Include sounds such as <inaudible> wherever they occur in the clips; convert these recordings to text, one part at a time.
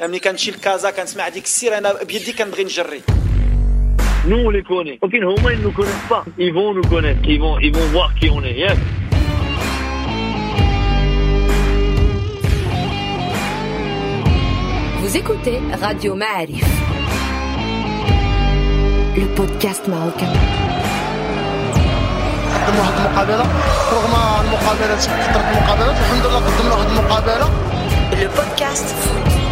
ملي كنمشي لكازا كنسمع ديك السير انا بيدي كنبغي نجري Nous, on les connaît. Ok, Homa, ils nous connaissent pas. Ils vont nous connaître. Ils vont, ils vont voir qui on est. Yes. Vous écoutez Radio Ma'arif. Le podcast marocain. قدموا واحد المقابله رغم المقابلات كثرت المقابلات الحمد لله قدمنا واحد المقابله Le podcast foot.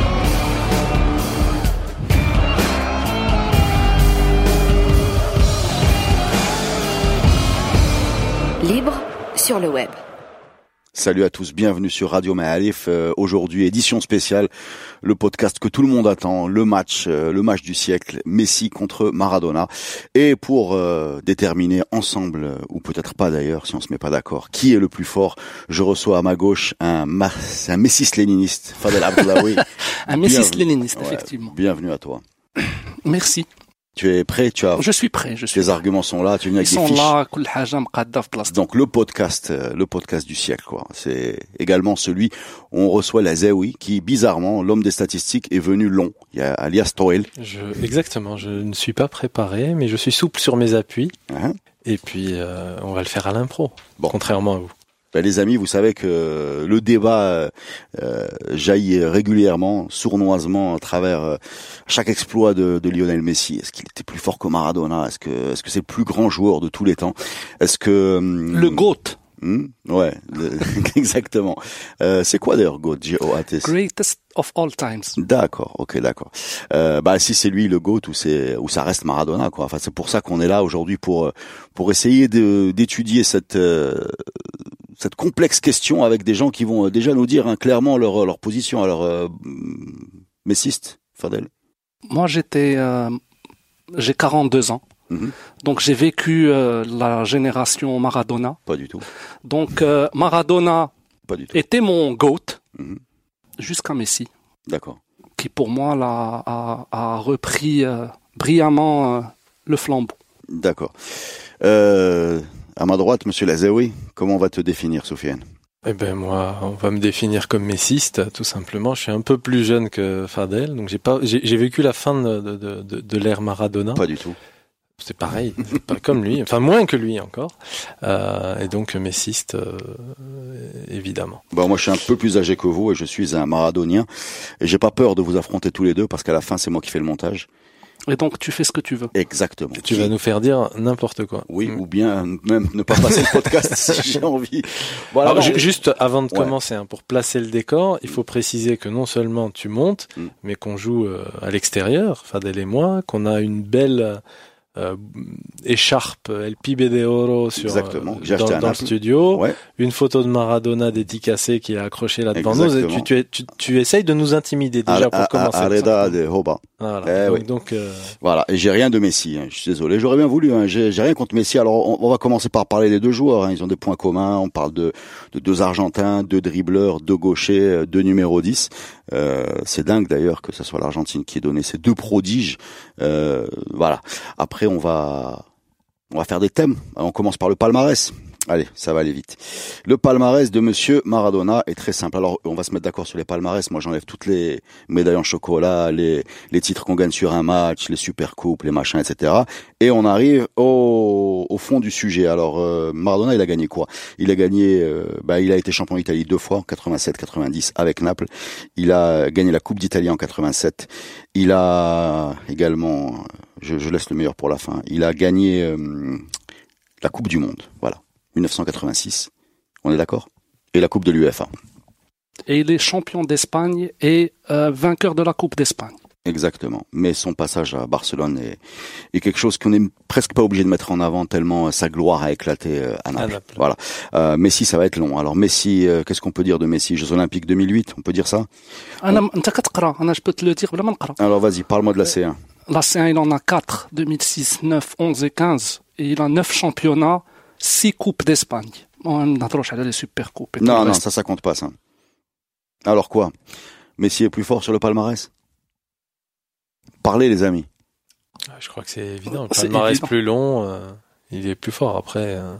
Libre sur le web. Salut à tous, bienvenue sur Radio Maalif. Euh, Aujourd'hui, édition spéciale, le podcast que tout le monde attend, le match, euh, le match du siècle, Messi contre Maradona. Et pour euh, déterminer ensemble, euh, ou peut-être pas d'ailleurs, si on se met pas d'accord, qui est le plus fort, je reçois à ma gauche un, ma- un Messis-léniniste, Fadel Abdoulaoui. <laughs> Un messis Bienvenue. léniniste, Ouais, effectivement. Bienvenue à toi. Merci. Tu es prêt, tu as. Je suis prêt, je suis. Tes prêt. arguments sont là, tu viens avec Ils sont fiches. là, Donc le podcast, euh, le podcast du siècle, quoi. C'est également celui où on reçoit la Zawi, qui bizarrement, l'homme des statistiques est venu long. Il y a alias Toel. Je, exactement, je ne suis pas préparé, mais je suis souple sur mes appuis. Hein? Et puis, euh, on va le faire à l'impro, bon. contrairement à vous. Ben, les amis, vous savez que le débat euh, euh, jaillit régulièrement, sournoisement, à travers euh, chaque exploit de, de Lionel Messi. Est-ce qu'il était plus fort que Maradona? Est-ce que est-ce que c'est le plus grand joueur de tous les temps? Est-ce que hum, Le GOAT. hum, ouais, le- <laughs> exactement. Euh, c'est quoi d'ailleurs Goat? G-O-A-T Greatest of all times. D'accord, ok, d'accord. Euh, bah si c'est lui le goat ou c'est ou ça reste Maradona quoi. Enfin c'est pour ça qu'on est là aujourd'hui pour euh, pour essayer d'étudier cette euh, cette complexe question avec des gens qui vont euh, déjà nous dire hein, clairement leur leur position. Alors euh, messiste, Fadel. Moi, j'étais, euh, j'ai 42 ans. Mhm. Donc, j'ai vécu euh, la génération Maradona. Pas du tout, Donc, euh, Maradona pas du tout. était mon GOAT Mhm. jusqu'à Messi, D'accord. qui pour moi là, a, a repris euh, brillamment le flambeau. D'accord. À ma droite, Monsieur Lazaoui, comment on va te définir, Sofiane Eh ben moi, on va me définir comme messiste, tout simplement. Je suis un peu plus jeune que Fadel, donc j'ai pas, j'ai vécu la fin de, de, de, de- l'ère Maradona. Pas du tout. C'est pareil, pas comme lui, enfin moins que lui encore. Euh, et donc messiste, euh, évidemment. Bon, moi, je suis un peu plus âgé que vous et je suis un maradonien. Et j'ai pas peur de vous affronter tous les deux parce qu'à la fin, c'est moi qui fais le montage. Et donc, tu fais ce que tu veux. Exactement. Tu vas nous faire dire n'importe quoi. Oui, Mm. ou bien même ne pas passer le podcast <laughs> si j'ai envie. Voilà. Alors, non, ju- juste avant de Ouais. commencer, hein, pour placer le décor, il faut préciser que non seulement tu montes, Mm. mais qu'on joue euh, à l'extérieur, Fadel et moi, qu'on a une belle euh, écharpe El Pibe de Oro sur, Exactement, euh, dans, dans le studio, Ouais. une photo de Maradona dédicacée qui est accrochée là devant nous. Et tu, tu, tu, tu essayes de nous intimider déjà pour à- à- commencer. Areda de Hoba. Voilà. Eh donc, oui. donc, euh, Voilà. Et j'ai rien de Messi. hein. Je suis désolé. J'aurais bien voulu. Hein. J'ai rien contre Messi. Alors, on, on va commencer par parler des deux joueurs. hein. Ils ont des points communs. On parle de, de deux Argentins, deux dribbleurs, deux gauchers, euh, deux numéro 10. Euh, c'est dingue d'ailleurs que ce soit l'Argentine qui ait donné ces deux prodiges. Euh, voilà. Après, on va on va faire des thèmes. On commence par le palmarès. Allez, ça va aller vite. Le palmarès de Monsieur Maradona est très simple. Alors, on va se mettre d'accord sur les palmarès. Moi, j'enlève toutes les médailles en chocolat, les, les titres qu'on gagne sur un match, les super coupes, les machins, etc. Et on arrive au, au fond du sujet. Alors, euh, Maradona, il a gagné quoi? Il a gagné, euh, bah, il a été champion d'Italie deux fois, en 87, 90 avec Naples. Il a gagné la Coupe d'Italie en 87. Il a également, je, je laisse le meilleur pour la fin. Il a gagné euh, la Coupe du Monde. Voilà, 1986. On est d'accord? Et la Coupe de l'UEFA. Et il est champion d'Espagne et euh, vainqueur de la Coupe d'Espagne. Exactement. Mais son passage à Barcelone est, quelque chose qu'on n'est presque pas obligé de mettre en avant tellement euh, sa gloire a éclaté euh, à Naples. Voilà. Messi, ça va être long. Alors Messi, qu'est-ce qu'on peut dire de Messi? Jeux Olympiques 2008, on peut dire ça? On... Je peux te le dire. Alors vas-y, parle-moi de la C1. La C1, il en a 4, 2006, 9, 11 et 15. Et il a 9 championnats six coupes d'Espagne. On approche à les super coupes. Non, non, ça, ça compte pas, ça. Alors quoi? Messi est plus fort sur le palmarès? Parlez, les amis. Ah, je crois que c'est évident. Le palmarès évident. plus long, euh, il est plus fort. Après, euh.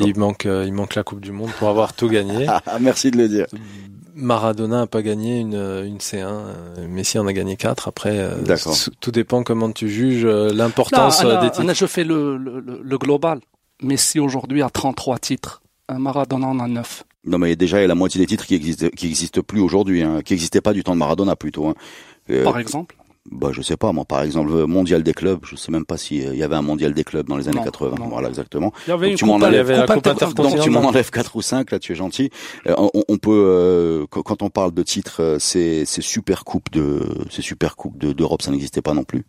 il, manque, euh, il manque la Coupe du Monde pour avoir tout gagné. <laughs> Ah, ah, merci de le dire. Maradona n'a pas gagné une, une C1, Messi en a gagné 4. Après, tout dépend comment tu juges l'importance des titres. Je fais le, le global. Messi aujourd'hui a 33 titres. Un Maradona en a 9. Non, mais déjà, il y a la moitié des titres qui existent, qui existent plus aujourd'hui, hein, qui n'existaient pas du temps de Maradona plutôt. Hein. Euh, Par exemple bah, je sais pas, moi, par exemple, le mondial des clubs, je sais même pas s'il y avait un mondial des clubs dans les années Non, 80. non. Voilà, exactement. Il y avait Donc, une tu m'en coupe, Il y enlèves. avait la coupe Coupe inter- Donc tu m'en intercontinentale. enlèves quatre ou cinq, là tu es gentil. Euh, on, on peut, euh, quand on parle de titres, euh, ces, ces super coupes de, ces super coupes de- d'Europe, ça n'existait pas non plus.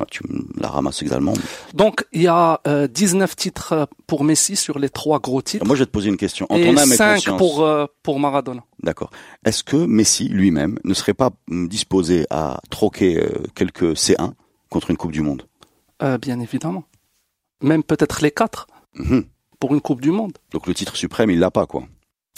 Ah, tu me la ramasses également. Donc, il y a euh, 19 titres euh, pour Messi sur les trois gros titres. Moi, je vais te poser une question. En et ton âme et 5 conscience, pour, euh, pour Maradona. d'accord. Est-ce que Messi lui-même ne serait pas hum, disposé à troquer euh, quelques C1 contre une Coupe du Monde? Euh, bien évidemment. Même peut-être les quatre Mhm. pour une Coupe du Monde. Donc le titre suprême, il l'a pas, quoi.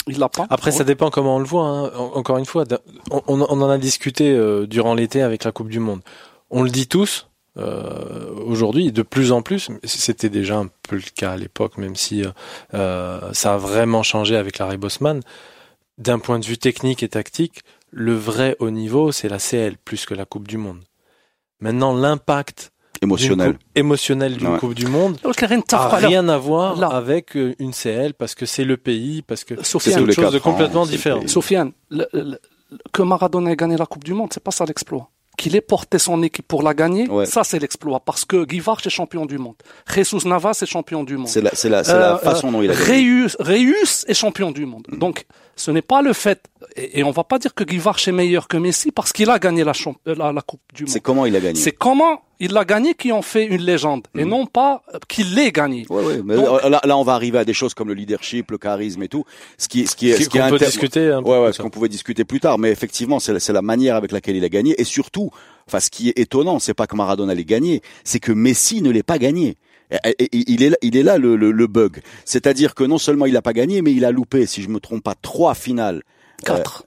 Il l'a pas. Après, ça dépend comment on le voit. hein. En- Encore une fois, on, on en a discuté euh, durant l'été avec la Coupe du Monde. On le dit tous euh, aujourd'hui, de plus en plus. C'était déjà un peu le cas à l'époque, même si euh, euh, ça a vraiment changé avec Larry Bosman. D'un point de vue technique et tactique, le vrai haut niveau, c'est la CL plus que la Coupe du Monde. Maintenant, l'impact d'une Émotionnel. coupe- émotionnel d'une Ouais. Coupe du Monde Donc, rien de a taf- alors, rien à voir là. avec une CL parce que c'est le pays, parce que Sofiane, c'est les chose de complètement différent. Sofiane, le- le- que Maradona ait gagné la Coupe du Monde, c'est pas ça l'exploit. Qu'il ait porté son équipe pour la gagner, Ouais. ça c'est l'exploit. Parce que Guy Varch est champion du monde. Jesus Navas est champion du monde. C'est la, c'est la, c'est la Euh, façon dont il a gagné. Reus, Reus est champion du monde. Donc, ce n'est pas le fait, et, et on va pas dire que Guy Varch est meilleur que Messi parce qu'il a gagné la, champ- euh, la, la Coupe du monde. C'est comment il a gagné. C'est comment il l'a gagné qui en fait une légende, et non pas euh, qu'il l'ait gagné. Ouais, ouais, mais Donc- là, là, on va arriver à des choses comme le leadership, le charisme et tout. Ce qui, ce qui est, Qui- ce est qu'on peut discuter un peu Ouais, ouais, ce qu'on pouvait discuter plus tard. Mais effectivement, c'est la, c'est la manière avec laquelle il a gagné. Et surtout, enfin, ce qui est étonnant, c'est pas que Maradona l'ait gagné, c'est que Messi ne l'ait pas gagné. Et- il est là, il est là le, le, le bug. C'est-à-dire que non seulement il a pas gagné, mais il a loupé, si je me trompe pas, trois finales Quatre.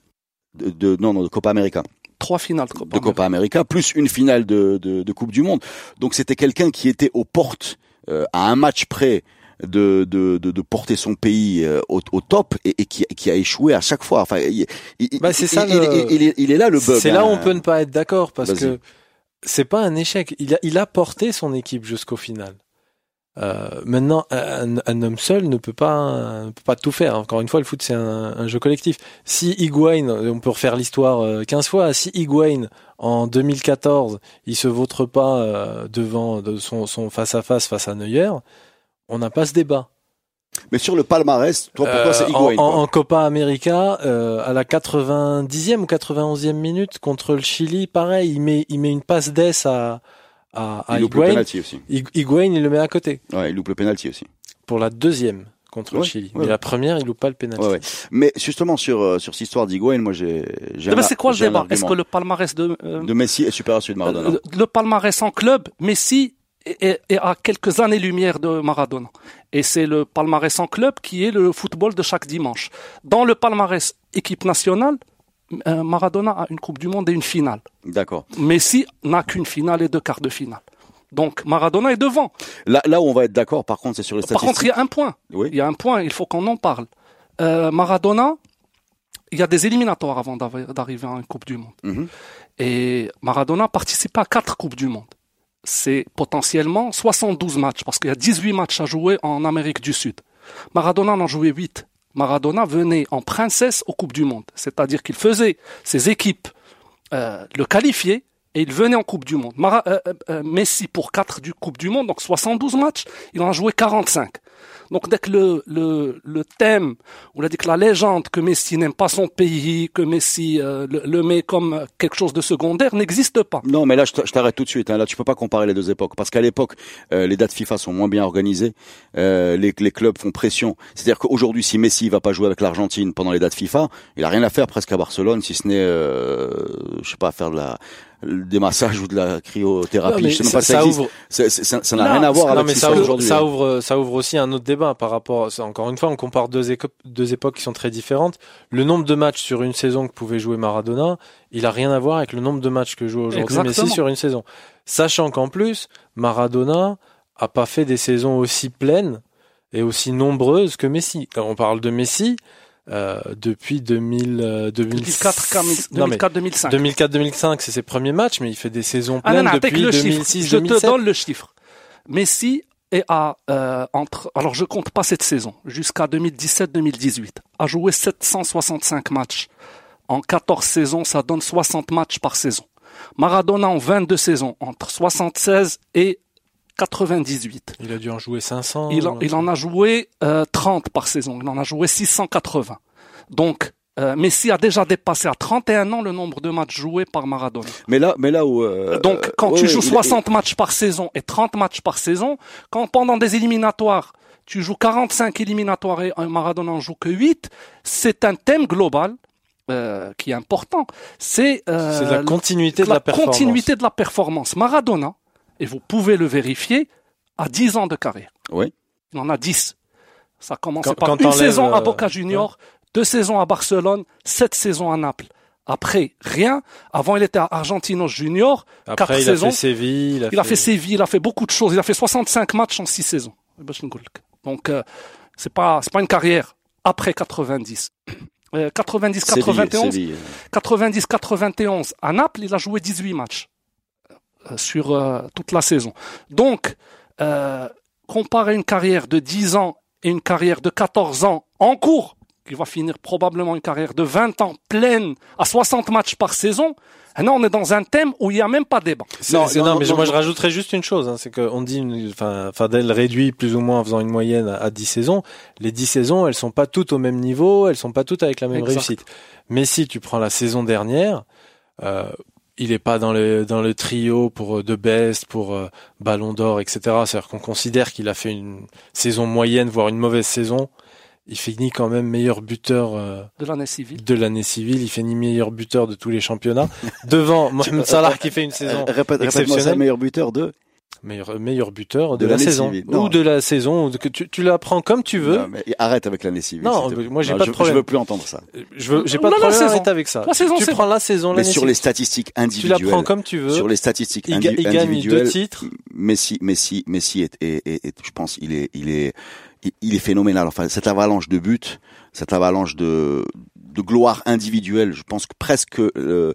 de, de non, non, de Copa América. Trois finales de Copa de Copa América, plus une finale de, de, de Coupe du Monde. Donc c'était quelqu'un qui était aux portes, euh, à un match près de, de, de, de porter son pays euh, au, au top et, et qui, qui a échoué à chaque fois. Enfin, il, il- Bah, c'est il- ça il- le- il- il est, il est là le bug. C'est là où hein. on peut ne pas être d'accord parce Vas-y. que c'est pas un échec. Il a, il a porté son équipe jusqu'au final. Euh, maintenant, un, un homme seul ne peut pas, ne peut pas tout faire. Encore une fois, le foot c'est un, un jeu collectif. Si Higuain, on peut refaire l'histoire euh, 15 fois. Si Higuain en 2014, il se vautre pas euh, devant de son, son face à face face à Neuer, on n'a pas ce débat. Mais sur le palmarès, toi pour toi Euh, c'est Higuain. en, en Copa América, euh, à la 90e ou 91e minute contre le Chili, pareil, il met, il met une passe d'ess à, à, à il loupe le Higuain. penalty aussi. Higu- Higuain, il le met à côté Ouais, il loupe le penalty aussi. pour la deuxième contre le Chili. ouais, Mais la première, il loupe pas le penalty. Ouais, ouais. Mais justement sur euh, sur cette histoire d'Higuain, moi j'ai j'ai Eh ben, c'est quoi le débat? Est-ce que le palmarès de, euh, de Messi est supérieur à celui de Maradona le, le palmarès en club, Messi est, est- à quelques années-lumière de Maradona. Et c'est le palmarès en club qui est le football de chaque dimanche. Dans le palmarès équipe nationale, euh, Maradona a une Coupe du Monde et une finale. D'accord. Messi n'a qu'une finale et deux quarts de finale. Donc Maradona est devant. Là là où on va être d'accord, par contre, c'est sur les Par statistiques. contre, il y a un point. Oui. Il y a un point, il faut qu'on en parle. Euh, Maradona, il y a des éliminatoires avant d'arri- d'arriver à une Coupe du Monde. Mhm. Et Maradona participe à quatre Coupes du Monde. C'est potentiellement 72 matchs, parce qu'il y a 18 matchs à jouer en Amérique du Sud. Maradona en a joué 8. Maradona venait en princesse aux Coupes du Monde. C'est-à-dire qu'il faisait ses équipes euh, le qualifier et il venait en Coupe du Monde. Euh, euh, euh, Messi pour 4 du Coupe du Monde, donc 72 matchs, il en a joué 45. Donc dès que le, le, le thème, on a dit que la légende que Messi n'aime pas son pays, que Messi euh, le, le met comme quelque chose de secondaire, n'existe pas. Non, mais là, je t'arrête tout de suite. Hein. Là, tu peux pas comparer les deux époques, parce qu'à l'époque, les dates FIFA sont moins bien organisées. Les, les clubs font pression. C'est-à-dire qu'aujourd'hui, si Messi va pas jouer avec l'Argentine pendant les dates FIFA, il a rien à faire presque à Barcelone, si ce n'est, je sais pas, faire de la des massages ou de la cryothérapie. je sais même ça, pas si ça, ça ouvre, ça ça n'a rien à voir non, avec mais ça ouvre, aujourd'hui. ça hein. ouvre, ça ouvre aussi un autre débat par rapport. Encore une fois, on compare deux, deux époques qui sont très différentes. Le nombre de matchs sur une saison que pouvait jouer Maradona, il a rien à voir avec le nombre de matchs que joue aujourd'hui. Messi sur une saison. Sachant qu'en plus, Maradona a pas fait des saisons aussi pleines et aussi nombreuses que Messi. Quand on parle de Messi, euh, depuis 2000, euh, 2004, 2006. Non, mais 2004-2005. 2004-2005, c'est ses premiers matchs, mais il fait des saisons Ah non, pleines non, depuis le chiffre. 2006, Je te 2007. donne le chiffre. Messi est à euh, entre. Alors je compte pas cette saison. Jusqu'à 2017-2018, a joué 765 matchs. En 14 saisons, ça donne 60 matchs par saison. Maradona en 22 saisons, entre 76 et 98. Il a dû en jouer 500. Il en, il en a joué euh, 30 par saison. Il en a joué 680. Donc, euh, Messi a déjà dépassé à 31 ans le nombre de matchs joués par Maradona. Mais là, mais là où. euh, Donc, quand ouais, tu joues il- 60 matchs par saison et 30 matchs par saison, quand pendant des éliminatoires, tu joues 45 éliminatoires et Maradona en joue que 8, c'est un thème global euh, qui est important. C'est euh, C'est la continuité de la performance. continuité de la performance. Maradona, et vous pouvez le vérifier, a 10 ans de carrière. Oui. Il en a 10. Ça a commencé Quand- par quand une saison à euh, Boca Junior, deux saisons à Barcelone, sept saisons à Naples. Après, rien. Avant, il était à Argentinos Junior, quatre Après, il a saisons. fait Séville. Il a, Il a fait Séville, il a fait beaucoup de choses. Il a fait 65 matchs en 6 saisons. Donc, euh, c'est pas, c'est pas une carrière après 90. Euh, 90, Séville, 91, Séville. 90, 91. À Naples, il a joué 18 matchs sur euh, toute la saison. Donc, euh, comparer une carrière de 10 ans et une carrière de 14 ans en cours, qui va finir probablement une carrière de 20 ans pleine à 60 matchs par saison, là, on est dans un thème où il n'y a même pas débat. Non, c'est- non, non, non, mais non, moi je non. rajouterais juste une chose, hein, c'est qu'on dit, une- enfin, Fadel réduit plus ou moins en faisant une moyenne à, à 10 saisons. Les 10 saisons, elles sont pas toutes au même niveau, elles sont pas toutes avec la même Exact. réussite. Mais si tu prends la saison dernière, euh, il est pas dans le dans le trio pour euh, de best, pour euh, Ballon d'Or, etc. C'est-à-dire qu'on considère qu'il a fait une saison moyenne, voire une mauvaise saison. Il finit quand même meilleur buteur euh, De l'année civile. de l'année civile. Il finit meilleur buteur de tous les championnats devant <laughs> Mohamed Salah qui fait une saison Euh, répète, exceptionnelle. meilleur buteur de. Meilleur, meilleur buteur de, De la saison civile. Non. ou de la saison que tu, tu la prends comme tu veux. Non, mais arrête avec l'année civile. Non, moi, j'ai pas de je- problème. Je veux plus entendre ça. Je veux, j'ai pas de La problème saison. arrête avec ça. La saison, tu c'est prends la saison Mais sur les statistiques Tu la individuelles. prends comme tu veux. Sur les statistiques il, il gagne individuelles. deux titres. Messi, Messi, Messi est, est, est- est- je pense, il est, il est, il- il est phénoménal. Enfin, cette avalanche de buts, cette avalanche de, de gloire individuelle, je pense que presque euh,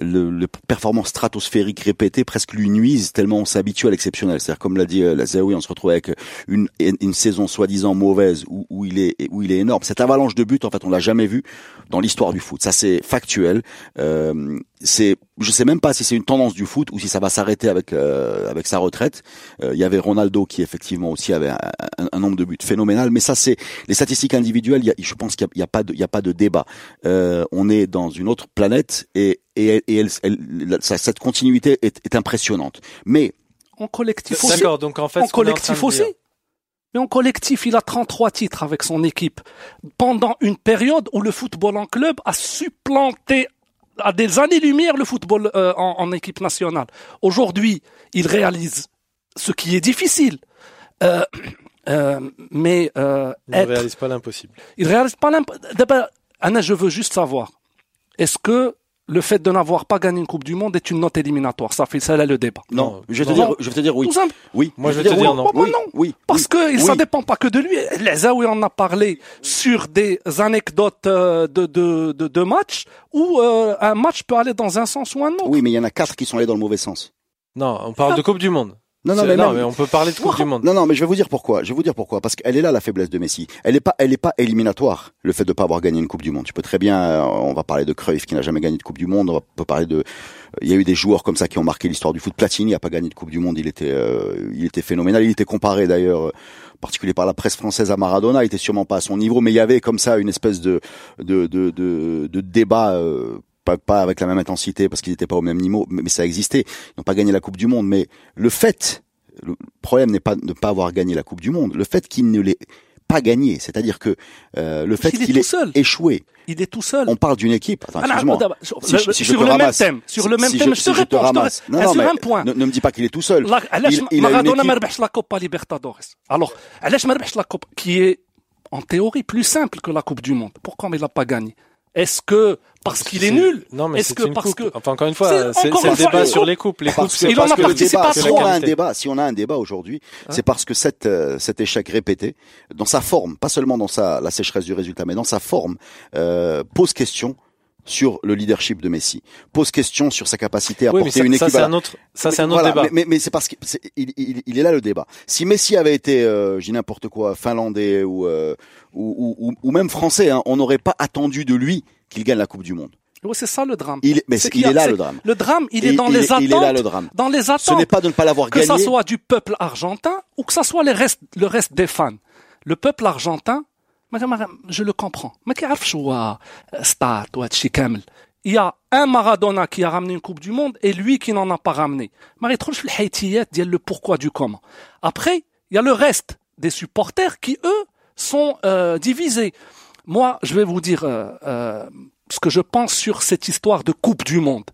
le, le performance stratosphérique répétée presque lui nuise tellement on s'habitue à l'exceptionnel. C'est-à-dire comme l'a dit euh, Lazaoui, on se retrouve avec une, une saison soi-disant mauvaise où, où il est où il est énorme. Cette avalanche de buts, en fait, on l'a jamais vu dans l'histoire du foot. Ça, c'est factuel. Euh, c'est, je sais même pas si c'est une tendance du foot ou si ça va s'arrêter avec euh, avec sa retraite. Euh, Il y avait Ronaldo qui effectivement aussi avait un, un- un nombre de buts phénoménal, mais ça c'est les statistiques individuelles. il Y a, je pense qu'il y a, il y a pas de il y a pas de débat. Euh, on est dans une autre planète et et, elle- et elle, elle- cette continuité est, est impressionnante. Mais En collectif aussi. D'accord, donc en fait, en collectif aussi. Mais en collectif, il a 33 titres avec son équipe. Pendant une période où le football en club a supplanté à des années-lumière le football euh, en, en équipe nationale. Aujourd'hui, il réalise ce qui est difficile. Euh, euh, mais euh, Il ne réalise pas l'impossible. il réalise pas l'imp... D'abord, Anna, je veux juste savoir, est-ce que le fait de n'avoir pas gagné une Coupe du Monde est une note éliminatoire Ça fait ça là le débat. non, Non, je vais te non. dire, je vais te dire oui. Tout simple. Oui, Moi, je vais te dire oui, non. Oui, non. oui, Parce oui. que ça Oui. dépend pas que de lui. Les Zaoui en a parlé sur des anecdotes euh, de, de, de, de matchs où euh, un match peut aller dans un sens ou un autre. Oui, mais il y en a quatre qui sont allés dans le mauvais sens. Non, on parle de Coupe du Monde. Non, non, mais, même- on peut parler de Coupe du Monde. Non, non, mais je vais vous dire pourquoi. Je vais vous dire pourquoi. Parce qu'elle est là la faiblesse de Messi. Elle est pas, elle est pas éliminatoire. Le fait de pas avoir gagné une Coupe du Monde. Tu peux très bien. euh, on va parler de Cruyff qui n'a jamais gagné de Coupe du Monde. On peut parler de. Il y a eu des joueurs comme ça qui ont marqué l'histoire du foot. Platini a pas gagné de Coupe du Monde. Il était, euh, il était phénoménal. Il était comparé d'ailleurs, euh, particulier par la presse française à Maradona. Il était sûrement pas à son niveau, mais il y avait comme ça une espèce de de de de, de débat. euh, pas, avec la même intensité parce qu'ils n'étaient pas au même niveau, mais, ça existait. Ils n'ont pas gagné la Coupe du Monde, mais le fait, le problème n'est pas de ne pas avoir gagné la Coupe du Monde, le fait qu'ils ne l'aient pas gagné, c'est-à-dire que euh, le fait qu'il ait seul. échoué. Il est tout seul. On parle d'une équipe. Ah sur, le même thème, sur le même thème, je, te réponds. Un point? Ne, me dis pas qu'il est tout seul. La Libertadores. Alors, la Copa, qui est en théorie plus simple que la Coupe du Monde. Pourquoi il l'a pas gagné? Est-ce que parce qu'il est nul Non, mais Est-ce que une parce coupe. que Enfin, encore une fois, C'est le débat sur les coupes. Les coupes, Parce c'est parce a que le débat, si on a un débat, si on a un débat aujourd'hui, c'est parce que cet, euh, cet échec répété, dans sa forme, pas seulement dans sa, la sécheresse du résultat, mais dans sa forme, euh, pose question sur le leadership de Messi, pose question sur sa capacité à oui, porter une équipe. Ça c'est un autre, ça c'est un autre débat. Mais, mais, c'est parce qu'il est là le débat. Si Messi avait été, euh, j'ai n'importe quoi, finlandais ou, euh, ou, même français, hein, on n'aurait pas attendu de lui qu'il gagne la Coupe du Monde. C'est ça le drame. Mais est il, est là le drame. Le drame, il est dans les attentes. Il est là le drame. Dans les attentes. Ce n'est pas de ne pas l'avoir gagné. Que ça soit du peuple argentin ou que ça soit le reste des fans. Le peuple argentin je le comprends. Mais qui Il y a un Maradona qui a ramené une Coupe du Monde et lui qui n'en a pas ramené. Marie le pourquoi du comment. Après, il y a le reste des supporters qui, eux, sont euh, divisés. Moi, je vais vous dire euh, euh, ce que je pense sur cette histoire de Coupe du Monde.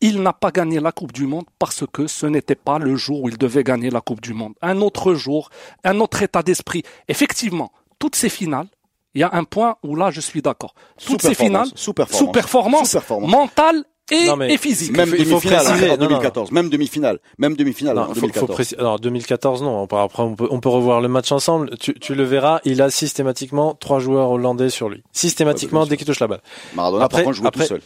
Il n'a pas gagné la Coupe du Monde parce que ce n'était pas le jour où il devait gagner la Coupe du Monde. Un autre jour, un autre état d'esprit. Effectivement, toutes ces finales, il y a un point où là je suis d'accord. Toutes ces finales, sous-performance, sous-performance Sous-performance. mentale et, Non, mais- et physique. Même demi-finale préciser, en non, non. 2014, même demi-finale, même demi-finale Non, en faut- faut 2014. préciser- alors 2014 non. Après on peut, on peut revoir le match ensemble. Tu, tu le verras. Il a systématiquement trois joueurs hollandais sur lui. Systématiquement Ouais, dès qu'il touche la balle. Maradona, Après- par contre, jouait après- tout seul.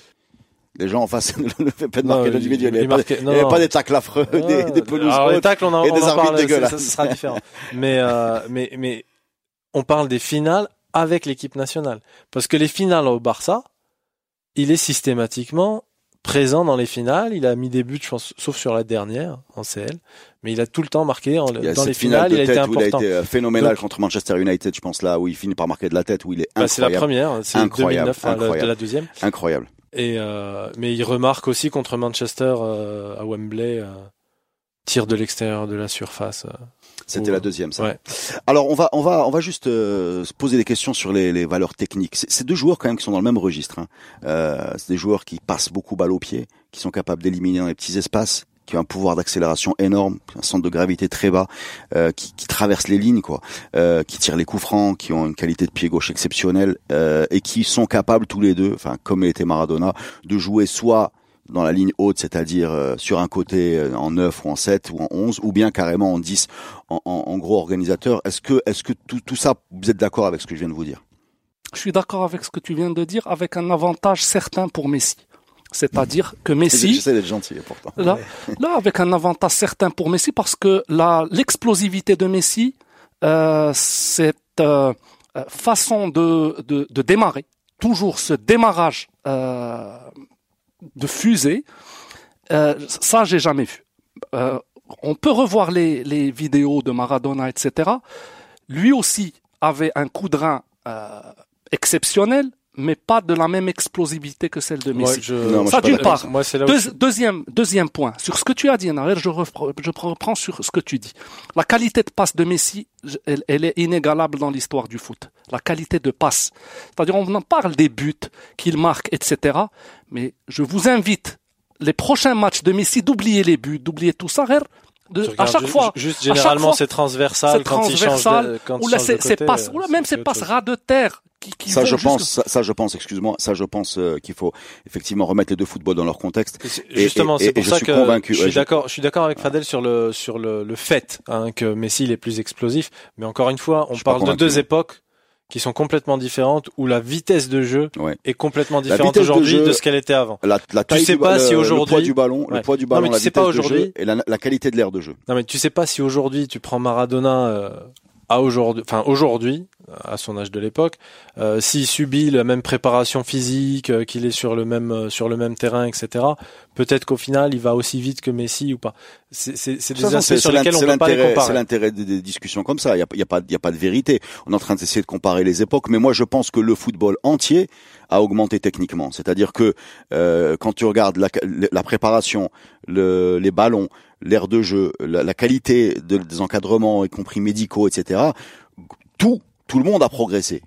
Les gens en face <laughs> ne le fait pas de marquer il- individuel. Il il n'y avait, pas, il avait non. pas des tacles affreux, <laughs> des, des pelouses Alors, les tacles, on en, et on des en arbitres parle, ça- dégueulasses. Ça, ça sera différent. <laughs> mais, euh, mais, mais on parle des finales avec l'équipe nationale. Parce que les finales au Barça, il est systématiquement présent dans les finales. Il a mis des buts, je pense, sauf sur la dernière, en CL. Mais il a tout le temps marqué en, dans les cette finale finales. Il a été où il a important. été euh, phénoménal Donc- contre Manchester United, je pense là, où il finit par marquer de la tête, où il est Bah, c'est la incroyable. première, c'est Incroyable, 2009, enfin, la- de incroyable. la deuxième. incroyable. Et euh, mais il remarque aussi contre Manchester euh, à Wembley, euh, tir de l'extérieur de la surface. C'était la deuxième, ça. Ouais. Alors on va on va on va juste euh, se poser des questions sur les, les valeurs techniques. C'est deux joueurs quand même qui sont dans le même registre. Hein. Euh, c'est des joueurs qui passent beaucoup balle au pied, qui sont capables d'éliminer dans les petits espaces, qui ont un pouvoir d'accélération énorme, un centre de gravité très bas, euh, qui, qui traversent les lignes, quoi, euh, qui tirent les coups francs, qui ont une qualité de pied gauche exceptionnelle euh, et qui sont capables tous les deux, enfin comme était Maradona, de jouer soit dans la ligne haute, c'est-à-dire euh, sur un côté euh, en 9 ou en 7 ou en 11, ou bien carrément en 10 en, en- en gros organisateur. Est-ce que, est-ce que tout, tout ça, vous êtes d'accord avec ce que je viens de vous dire? Je suis d'accord avec ce que tu viens de dire, avec un avantage certain pour Messi. C'est-à-dire que Messi, J'essaie d'être gentil, pourtant. là, là, avec un avantage certain pour Messi, parce que la l'explosivité de Messi, euh, cette euh, façon de, de, de démarrer, toujours ce démarrage euh, de fusée, euh, ça j'ai jamais vu. Euh, on peut revoir les, les vidéos de Maradona, etc. Lui aussi avait un coup de rein euh, exceptionnel, mais pas de la même explosivité que celle de Messi. Ouais, je- Non, moi, je Ça d'une part. Moi, c'est là où Deux- deuxième, deuxième point, sur ce que tu as dit, Narer, je, repre- je reprends sur ce que tu dis. La qualité de passe de Messi, elle, elle est inégalable dans l'histoire du foot. La qualité de passe. C'est-à-dire, on en parle des buts qu'il marque, etc. Mais je vous invite, les prochains matchs de Messi, d'oublier les buts, d'oublier tout ça, Narer, de, à chaque fois. Juste généralement, c'est transversal transversal, quand ou il change c'est de c'est côté, passes, euh, ou là, même c'est chose. ras de terre qui, qui Ça, je jusque- pense, ça, ça, je pense, excuse-moi, ça, je pense euh, qu'il faut effectivement remettre les deux footballs dans leur contexte. Et- Justement, et- c'est et pour je ça suis que convaincu, je suis je- d'accord. Je suis d'accord avec Fadel sur le sur le, le fait hein, que Messi il est plus explosif. Mais encore une fois, Je on parle de deux époques qui sont complètement différentes, où la vitesse de jeu Ouais. est complètement différente aujourd'hui de, ce qu'elle était avant. La, la taille sais du, pas le- si le aujourd'hui- poids du ballon, le poids du Non, ballon, mais la tu sais vitesse pas de jeu et la, la qualité de l'air de jeu. Non, mais tu sais pas si aujourd'hui tu prends Maradona euh, à aujourd'hui, enfin aujourd'hui, à son âge de l'époque, euh, s'il subit la même préparation physique, euh, qu'il est sur le même euh, sur le même terrain, etc. Peut-être qu'au final il va aussi vite que Messi ou pas. C'est c'est c'est De des aspects sur lesquels on l'int- peut pas les c'est l'intérêt- C'est comparer. l'intérêt des, des discussions comme ça. Il y a, y a pas, il y a pas de vérité. On est en train d'essayer de comparer les époques, mais moi je pense que le football entier a augmenté techniquement. C'est-à-dire que euh, quand tu regardes la, la préparation, le, les ballons, l'air de jeu, la, la qualité de- des encadrements, y compris médicaux, etc. Tout, tout le monde a progressé.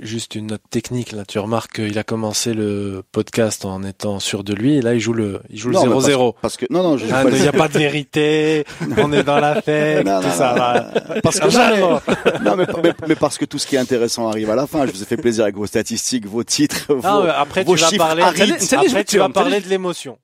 Juste une note technique, là, tu remarques qu'il a commencé le podcast en étant sûr de lui, et là, il joue le, il joue le Non, mais 0-0. Parce que non, non, je, Ah, Il n'y a pas de vérité, on est dans la <laughs> fête, Non, tout non, ça. non, va. parce que Calme. non, mais, mais, mais parce que tout ce qui est intéressant arrive à la fin. Je vous ai fait plaisir avec vos statistiques, vos titres, vos, mais après, vos tu vas chiffres parler, arides. après, tu vas parler de l'émotion.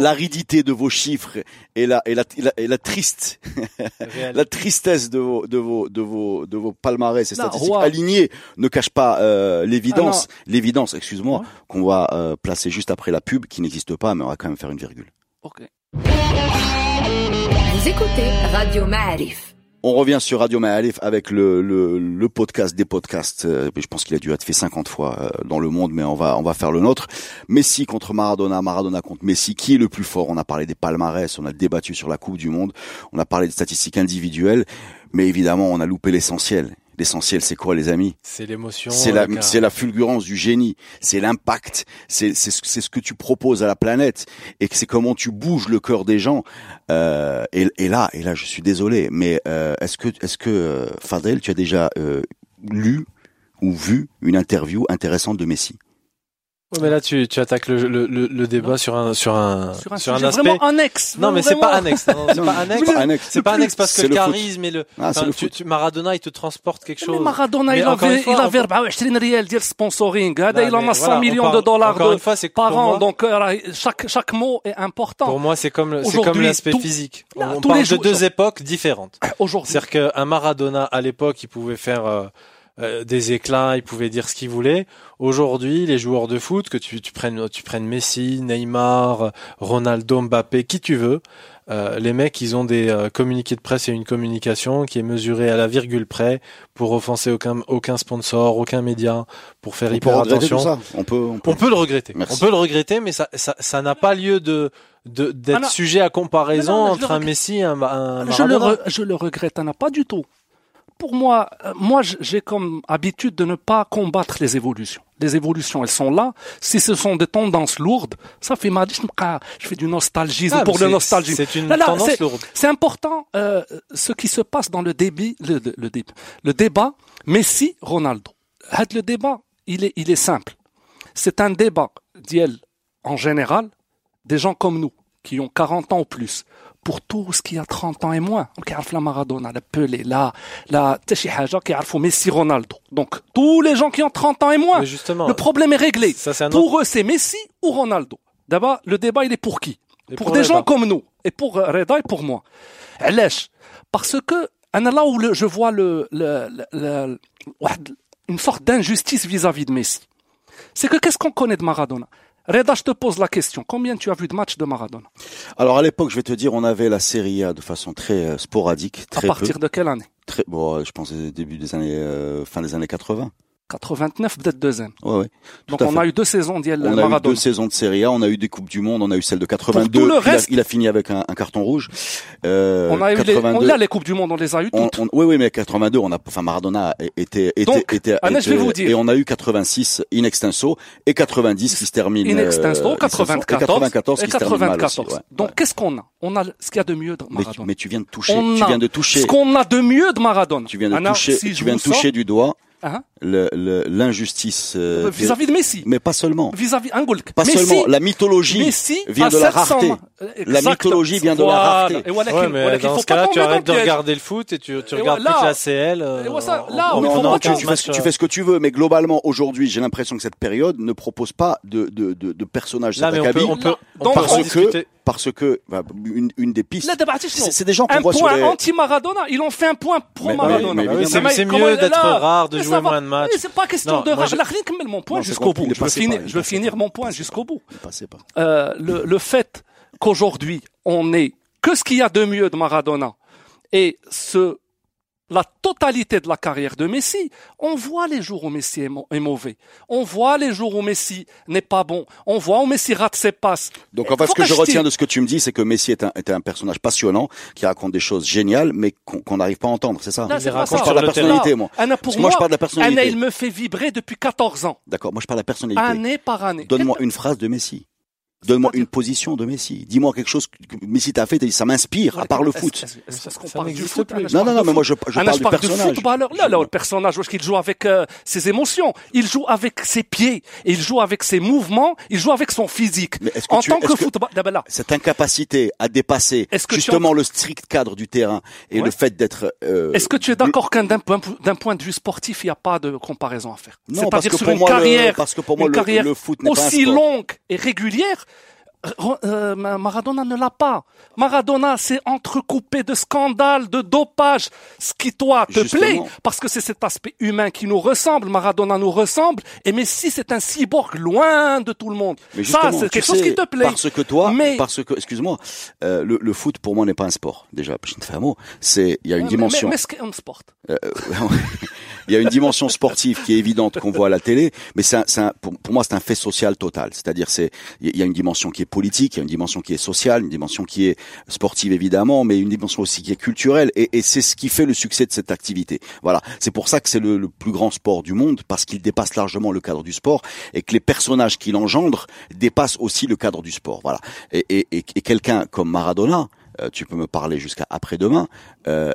L'aridité de vos chiffres et la et la et la, et la triste <laughs> la tristesse de vos de vos de vos de vos palmarès et Non, statistiques Roi. alignés ne cache pas euh, l'évidence Ah l'évidence excuse-moi qu'on va euh, placer juste après la pub qui n'existe pas mais on va quand même faire une virgule. Ok. Vous écoutez Radio Ma'arif. On revient sur Radio Ma'alif avec le, le, podcast des podcasts. Euh, je pense qu'il a dû être fait 50 fois euh, dans le monde, mais on va on va faire le nôtre. Messi contre Maradona, Maradona contre Messi. Qui est le plus fort? On a parlé des palmarès, on a débattu sur la Coupe du Monde, on a parlé des statistiques individuelles, mais évidemment on a loupé l'essentiel. L'essentiel, c'est quoi, les amis? C'est l'émotion. C'est la, c'est la fulgurance du génie, c'est l'impact, c'est, c'est, ce- c'est ce que tu proposes à la planète. Et que c'est comment tu bouges le cœur des gens. Euh, et, et là, et là, je suis désolé, mais euh, est-ce que, est-ce que euh, Fadel, tu as déjà euh, lu ou vu une interview intéressante de Messi? Ouais, mais là, tu, tu attaques le, le, le, le débat sur un, sur un, Sur un sur un sujet aspect. vraiment annexe. Non, mais c'est vraiment. pas annexe. Non, non, c'est Non, pas annexe. c'est pas annexe. C'est pas annexe parce que C'est le le foot. charisme et le, Ah, c'est enfin, le tu, foot. tu- Maradona, il te transporte quelque Mais chose. Maradona, Mais il encore avait, une fois, il avait on- 24 ريال ديال sponsoring. هذا Non, il en mais a 100 voilà, on millions parle- de dollars encore de- une fois, c'est par pour an. moi- Donc, euh, chaque, chaque mot est important. Pour moi, c'est comme, le- c'est Aujourd'hui, comme l'aspect tout- physique. Là, on tous parle les de jours- deux époques différentes. <coughs> Aujourd'hui. C'est-à-dire qu'un Maradona, à l'époque, il pouvait faire euh, des éclats, il pouvait dire ce qu'il voulait. Aujourd'hui, les joueurs de foot, que tu, tu prennes, tu prennes Messi, Neymar, Ronaldo, Mbappé, qui tu veux, euh, les mecs, ils ont des euh, communiqués de presse et une communication qui est mesurée à la virgule près pour offenser aucun, aucun sponsor, aucun média, pour faire On peut hyper regretter attention. tout ça. On peut, on peut. On peut le regretter. Merci. On peut le regretter, mais ça, ça, ça n'a pas lieu de, de d'être Ah sujet à comparaison non, entre un. Messi et un, un je, le re- je le regrette, Anna, pas du tout. Pour moi, euh, moi, j'ai comme habitude de ne pas combattre les évolutions. Les évolutions, elles sont là. Si ce sont des tendances lourdes, ça fait mal. Je fais du nostalgisme Ah, pour le nostalgisme. C'est une Là, là, tendance lourde. C'est important euh, ce qui se passe dans le débit, le, le, le, dé- le débat Messi-Ronaldo. Le débat, il est, il est simple. C'est un débat d'IEL en général, des gens comme nous, qui ont 40 ans ou plus, pour tous qui a 30 ans et moins. Maradona, la Pelé, la, qui Messi Ronaldo. Donc, tous les gens qui ont 30 ans et moins. Justement. Le problème est réglé. Pour eux, c'est Messi ou Ronaldo? D'abord, le débat, il est pour qui? Pour, des gens comme nous. Et pour euh, Reda et pour moi. Parce que, là où je vois une sorte d'injustice vis-à-vis de Messi. C'est que qu'est-ce qu'on connaît de Maradona? Reda, je te pose la question. Combien tu as vu de matchs de Maradona Alors à l'époque, je vais te dire, on avait la Serie A de façon très euh, sporadique, À très partir peu, de quelle année très bon, je pense début des années, euh, fin des années 80. 89, peut-être deuxième. Ouais, ouais. Donc on fait. a eu deux saisons d'Yel On a eu Maradona. deux saisons de Serie A, on a eu des coupes du monde, on a eu celle de 82. tout le il, a, reste- il a fini avec un, un carton rouge. Euh, on a eu les, 82, on, là, les coupes du monde, on les a eu on- toutes. on- oui, oui, mais 82, on a, enfin Maradona était, était, Donc, était, Anna, je vais était- vous dire. et on a eu 86 in extenso et 90 qui se termine. In euh, extenso, et 94, 94 et qui se termine mal 94. aussi, ouais. Donc qu'est-ce qu'on a? On a ce qu'il y a de mieux de mais, Maradona. mais tu viens de toucher, On tu a viens de toucher, Ce qu'on a de mieux de Maradona. tu viens de Anna, toucher, si tu viens de toucher du doigt Hein le- le- l'injustice euh, vis-à-vis de Messi. mais pas seulement. Vis-à-vis Angolk. Pas Messi, seulement, la mythologie Messi vient de la 700 rareté. euh, La mythologie vient de la rareté. Et voilà Ouais, mais dans faut ce cas-là, tu arrêtes de regarder le foot et tu, tu Et regardes voilà. plus la CL. euh, là tu, 15 tu fais, ce- matchs, tu fais ce que tu veux, mais globalement, aujourd'hui, j'ai l'impression que cette période ne propose pas de, de, de, de personnages Là, mais on peut, on on parce que, parce que, bah, une, une des pistes, Là, c'est des gens qu'on un voit sur point les... anti-Maradona, ils ont fait un point oui, évidemment. c'est mieux d'être là rare, de Mais jouer moins de matchs. Mais C'est pas question Non, de moi, rare. je- mon point jusqu'au bout. Je veux finir, je veux mon point jusqu'au bout. Ne passez pas. Euh, le, le fait qu'aujourd'hui, on ait que ce qu'il y a de mieux de Maradona et ce, la totalité de la carrière de Messi, on voit les jours où Messi est, mau- est mauvais. On voit les jours où Messi n'est pas bon. On voit où Messi rate ses passes. Donc, en fait, ce que je retiens de ce que tu me dis, c'est que Messi est un, est un personnage passionnant, qui raconte des choses géniales, mais qu'on n'arrive pas à entendre, c'est ça? Pas ça. je parle de la personnalité, moi. Anna, pour que moi, je parle de la Anna, personnalité. il me fait vibrer depuis 14 ans. D'accord, moi, je parle de la personnalité. Année par année. Donne-moi une phrase de Messi. Donne-moi une position de Messi. Dis-moi quelque chose que Messi t'a fait, ça m'inspire, à part le Est-ce- foot. Est-ce est-ce- est-ce qu'on Ça parle du foot plus. Je Non, non, non, de mais moi, je- je parle du personnage. footballeur. Là, là, le personnage, parce qu'il joue avec euh, ses émotions? Il joue avec ses pieds. Il joue avec ses mouvements. Il joue avec son physique. Mais est-ce que En tu- tant est-ce que que- football, là, là, Cette incapacité à dépasser Est-ce justement le strict cadre du terrain et Ouais. le fait d'être. euh, Est-ce que tu es d'accord qu'un d'un point, d'un point de vue sportif, il n'y a pas de comparaison à faire? Non, parce C'est-à-dire que sur pour une moi, le- carrière, parce que pour moi, une le- foot n'est pas aussi longue et régulière, euh, euh, Maradona ne l'a pas. Maradona s'est entrecoupé de scandales, de dopage, ce qui toi te Justement. plaît, parce que c'est cet aspect humain qui nous ressemble. Maradona nous ressemble, et Messi c'est un cyborg loin de tout le monde. Mais Ça, c'est quelque chose qui te plaît. Parce que toi, Mais- parce que, excuse-moi, euh, le, le foot pour moi n'est pas un sport. Déjà, je te fais un mot. C'est, il y a une Mais- dimension. Mais, mais, c'est un sport? Euh, il y a une dimension sportive qui est évidente qu'on voit à la télé, mais c'est pour, pour moi c'est un fait social total. C'est-à-dire c'est il y a une dimension qui est politique, il y a une dimension qui est sociale, une dimension qui est sportive évidemment, mais une dimension aussi qui est culturelle, et, c'est ce qui fait le succès de cette activité. Voilà, c'est pour ça que c'est le, plus grand sport du monde parce qu'il dépasse largement le cadre du sport et que les personnages qu'il engendre dépassent aussi le cadre du sport. Voilà, et quelqu'un comme Maradona. Euh, tu peux me parler jusqu'à après-demain. Euh,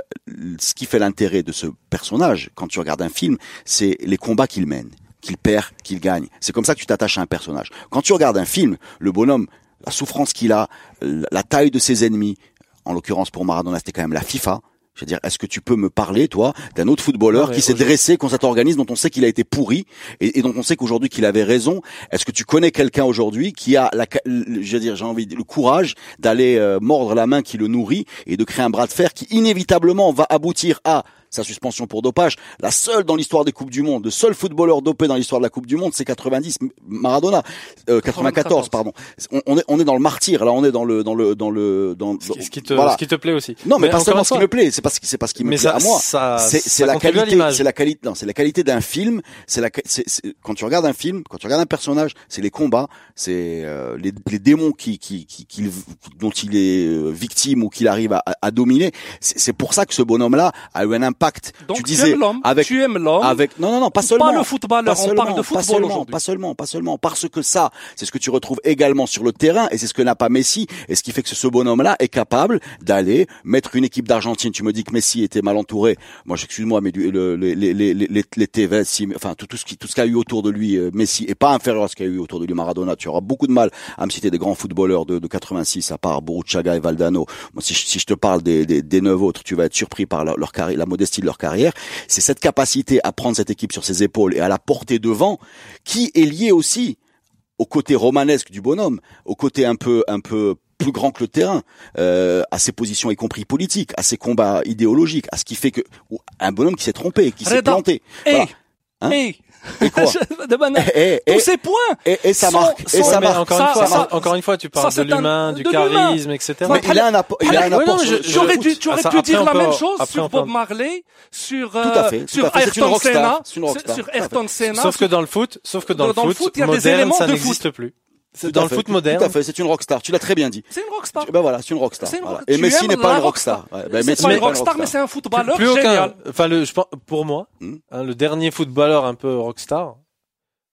ce qui fait l'intérêt de ce personnage, quand tu regardes un film, c'est les combats qu'il mène, qu'il perd, qu'il gagne. C'est comme ça que tu t'attaches à un personnage. Quand tu regardes un film, le bonhomme, la souffrance qu'il a, la taille de ses ennemis, en l'occurrence pour Maradona, c'était quand même la FIFA. Je veux dire, est-ce que tu peux me parler, toi, d'un autre footballeur qui s'est dressé contre cet organisme dont on sait qu'il a été pourri et, et dont on sait qu'aujourd'hui qu'il avait raison? Est-ce que tu connais quelqu'un aujourd'hui qui a la, je veux dire, j'ai envie de- le courage d'aller euh, mordre la main qui le nourrit et de créer un bras de fer qui inévitablement va aboutir à sa suspension pour dopage, la seule dans l'histoire des coupes du monde, le seul footballeur dopé dans l'histoire de la Coupe du monde, c'est 90 Maradona, euh, 94 pardon. On, on est on est dans le martyr, là on est dans le dans le dans le dans Ce qui, ce qui te, voilà. ce qui te plaît aussi. Non, mais, pas encore seulement ce qui me plaît, c'est pas ce qui c'est pas ce qui me Mais plaît ça, à moi. ça, C'est la qualité, c'est la qualité, non, c'est la qualité d'un film. C'est la, c'est, c'est- quand tu regardes un film, quand tu regardes un personnage, c'est les combats, c'est euh, les, les démons qui, qui, qui, qui- dont il est euh, victime ou qu'il arrive à, à dominer. C'est c'est pour ça que ce bonhomme-là a eu un impact. Donc tu tu, disais aimes l'homme, avec tu aimes l'homme, avec non non non pas pas seulement le footballeur, pas on seulement, parle de pas football seulement, aujourd'hui. pas seulement, pas seulement, parce que ça, c'est ce que tu retrouves également sur le terrain, et c'est ce que n'a pas Messi, et ce qui fait que ce bonhomme-là est capable d'aller mettre une équipe d'Argentine. Tu me dis que Messi était mal entouré. Moi, excuse-moi, mais du, le, les, les, les, les, les TV, si- enfin tout, tout ce qui, tout ce qu'il y a eu autour de lui, euh, Messi est pas inférieur à ce qu'il y a eu autour de lui Maradona. Tu auras beaucoup de mal à me citer des grands footballeurs de, de 86, à part Boruchaga et Valdano. Moi, si je, si je te parle des, des, des neuf autres, tu vas être surpris par leur, leur carrière, la modestie de leur carrière. C'est cette capacité à prendre cette équipe sur ses épaules et à la porter devant qui est liée aussi au côté romanesque du bonhomme, au côté un peu un peu plus grand que le terrain, euh, à ses positions y compris politiques, à ses combats idéologiques, à ce qui fait que un bonhomme qui s'est trompé, qui s'est planté. Hey, Voilà. Hein hey, Et quoi <laughs> de et, et, Tous ces points. et, et ça sont- marque, et sont- ça mais marque. encore, Ça- une fois, ça- encore une fois, tu parles ça, de l'humain, du charisme, etc. Mais il a un apport, a un apport J'aurais foot. dû, tu Ah, aurais pu dire la même chose sur Bob Marley, sur, euh, sur Ayrton. Senna, sur. Ayrton. Sauf que dans le foot, sauf que dans, le foot, foot, il y a des moderne, éléments ça de n'existe plus. Dans le fait, foot Tout à moderne, fait, c'est une rockstar. Tu l'as très bien dit. c'est une rockstar. Ben voilà, c'est une rockstar. Une Voilà. Et Messi n'est pas une rockstar. Ouais, ben Messi pas une rockstar, mais c'est un footballeur plus aucun. génial. Enfin, le, je pense- pour moi, Hmm. hein, le dernier footballeur un peu rockstar,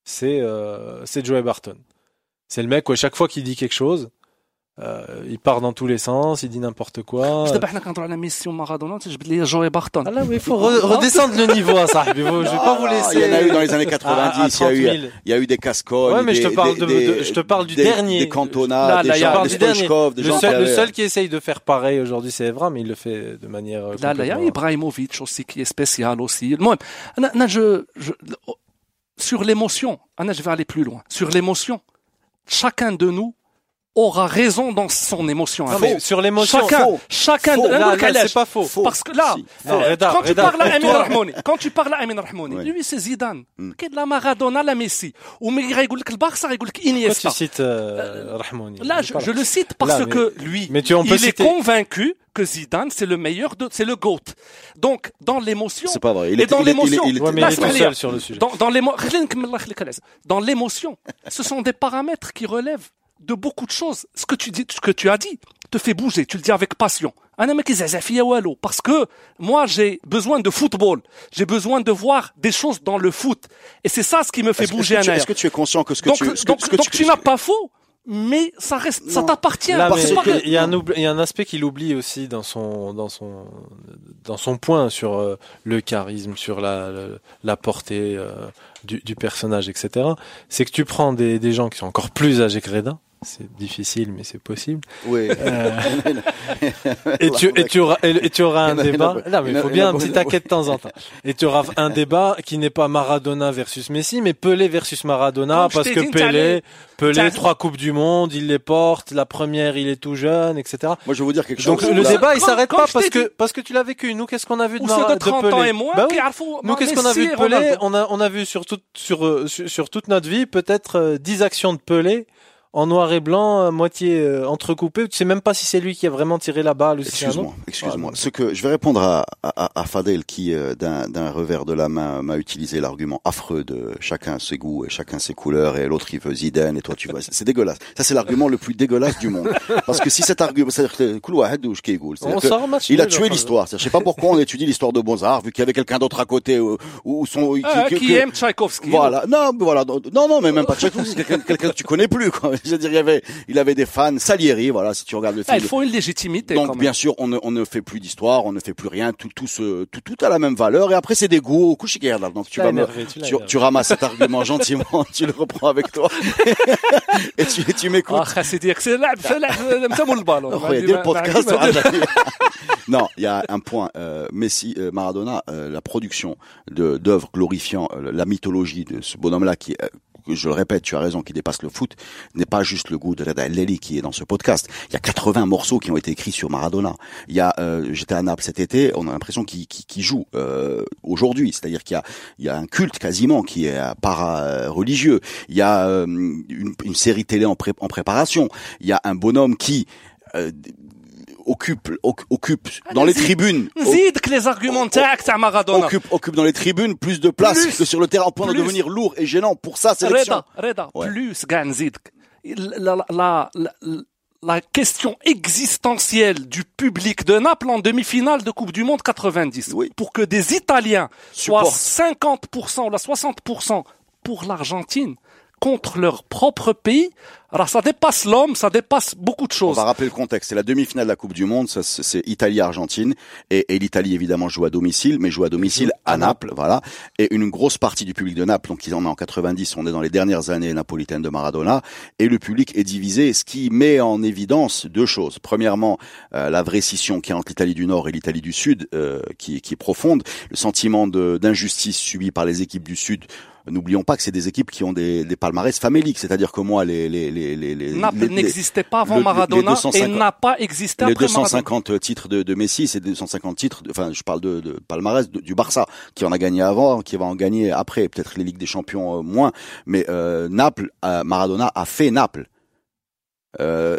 c'est euh, c'est Joey Barton. C'est le mec où à chaque fois qu'il dit quelque chose, آه, il part dans tous les sens, il dit n'importe quoi. Je ah il faut re redescendre le niveau, à ça. Je vais pas vous laisser. Il y en a eu dans les années 90, il, y a eu, il y a eu des Cascogne. Ouais, mais je, te parle de, je te parle du dernier. Des Cantona, des, gens, des Stoichkov, le seul, qui Le seul qui essaye de faire pareil aujourd'hui, c'est Evra, mais il le fait de manière. Euh, là, là, il y a Ibrahimovic aussi qui est spécial aussi. Moi, je, je, oh, sur l'émotion, je vais aller plus loin. Sur l'émotion, chacun de nous, aura raison dans son émotion. Non, mais sur l'émotion, chacun, faux. chacun. Faux. Là, là, c'est pas faux. faux. Parce que là, si. non, euh, Reda, quand, Reda, tu parles à Amin Rahmouni, quand tu parles à Amin Rahmouni, oui. lui c'est Zidane, mm. qui est de la Maradona, la Messi? Ou mais il dit que le Barça, il dit que Pourquoi tu cites euh, euh Là, je, je, le cite parce là, mais, que lui, mais tu il est convaincu que Zidane c'est le meilleur de c'est le goat. Donc dans l'émotion C'est pas vrai. Il est dans l'émotion. Il, il, il, ouais, seul sur le sujet. Dans l'émotion, ce sont des paramètres qui relèvent de beaucoup de choses. Ce que tu dis, ce que tu as dit, te fait bouger. Tu le dis avec passion. Un mec parce que moi j'ai besoin de football, j'ai besoin de voir des choses dans le foot, et c'est ça ce qui me fait bouger. Est-ce que tu es conscient que ce que tu, ce donc, que, donc tu, n'as pas faux, mais ça reste, ça t'appartient. Il y, y, a un aspect qu'il oublie aussi dans son, dans son, dans son point sur euh, le charisme, sur la, la portée euh, du, du, personnage, etc. C'est que tu prends des, des, gens qui sont encore plus âgés que Reda, c'est difficile, mais c'est possible. Oui. Euh, <laughs> et, tu, et, tu auras, et, tu auras un débat. Non, mais il faut bien un petit taquet de temps en temps. Et tu auras un débat qui n'est pas Maradona versus Messi, mais Pelé versus Maradona, parce que Pelé, Pelé, trois coupes du monde, il les porte. La première, il est tout jeune, etc. Moi, je vais vous dire quelque chose. Donc le débat, il s'arrête pas parce que parce que tu l'as vécu. Nous, qu'est-ce qu'on a vu de Maradona de 30 Pelé ans et moi, bah oui. Nous, qu'est-ce qu'on a vu de Pelé On a on a vu sur toute sur euh, sur, sur toute notre vie peut-être euh, 10 actions de Pelé en noir et blanc, à moitié euh, entrecoupées. Tu sais même pas si c'est lui qui a vraiment tiré la balle ou si c'est Excuse-moi, excuse-moi. Ce que je vais répondre à, à, à Fadel qui, euh, d'un d'un revers de la main, m'a utilisé l'argument affreux de chacun ses goûts et chacun ses couleurs et l'autre il veut Zidane et toi tu vois. C'est dégueulasse. Ça c'est l'argument le plus dégueulasse du monde. Parce que si cet argument, c'est-à-dire que match il a tué l'histoire. C'est-à-dire, Je sais pas pourquoi on étudie l'histoire de Mozart vu qu'il y avait quelqu'un d'autre à côté ou, ou son qui, Ah, qui que- aime Tchaïkovski. Voilà, non, mais voilà, non, non, mais même pas Tchaïkovski, c'est quelqu'un, que tu connais plus, quoi je veux dire, il avait, il avait des fans. Salieri, voilà, si tu regardes le film. Ah, il faut une légitimité. Donc, bien sûr, on ne, on ne fait plus d'histoire, on ne fait plus rien. Tout, tout se, tout, tout a la même valeur. Et après, c'est des goûts au coucher Donc, tu vas tu, ramasses cet argument gentiment, tu le reprends avec toi. et tu, et tu m'écoutes. non, il y a un point. Euh, Messi, euh, Maradona, euh, la production d'œuvres glorifiant la mythologie de ce bonhomme-là qui je le répète, tu as raison, qui dépasse le foot, n'est pas juste le goût de Reda El qui est dans ce podcast. Il y a 80 morceaux qui ont été écrits sur Maradona. Il y a, euh, j'étais à Naples cet été, on a l'impression qu'il joue euh, aujourd'hui, c'est-à-dire qu'il y a, il y a un culte quasiment qui est para-religieux. Il y a euh, une, une série télé en, en préparation. Il y a un bonhomme qui occupe oc- occupe dans les Allez-y. tribunes o- نزيدك لي زارغيومون تاعك تاع مارادونا occupe occupe dans les tribunes plus de place Plus. que sur le terrain au point de Plus. devenir lourd et gênant pour sa sélection. رضا رضا Ouais. بلوس كاع نزيدك la, la, la, la, la question existentielle du public de Naples en demi-finale de Coupe du Monde 90 Oui. pour que des Italiens soient Supportent. 50% ou la 60% pour l'Argentine contre leur propre pays alors ça dépasse l'homme ça dépasse beaucoup de On choses va rappeler le contexte. C'est la demi-finale de la Coupe du Monde. C'est Italie-Argentine. Et, et l'Italie, évidemment, joue à domicile, mais joue à domicile à Naples. Voilà. Et une grosse partie du public de Naples, donc ils en est en 90, on est dans les dernières années napolitaines de Maradona. Et le public est divisé, ce qui met en évidence deux choses. Premièrement, euh, la vraie scission qui est entre l'Italie du Nord et l'Italie du Sud, euh, qui, qui est profonde. Le sentiment d'injustice subi par les équipes du Sud. N'oublions pas que c'est des équipes qui ont des, des palmarès faméliques, c'est-à-dire que moi, les, les, les, les, les- Naples les- les- n'existait pas avant le- les Maradona 250 et n'a pas existé les après Maradona 250 titres de, de Messi, c'est 250 titres. de- Enfin, je parle de, de palmarès du Barça, qui en a gagné avant, qui va en gagner après. Peut-être les ligues des champions euh, moins, mais euh, Naples, euh, Maradona a fait Naples. Euh,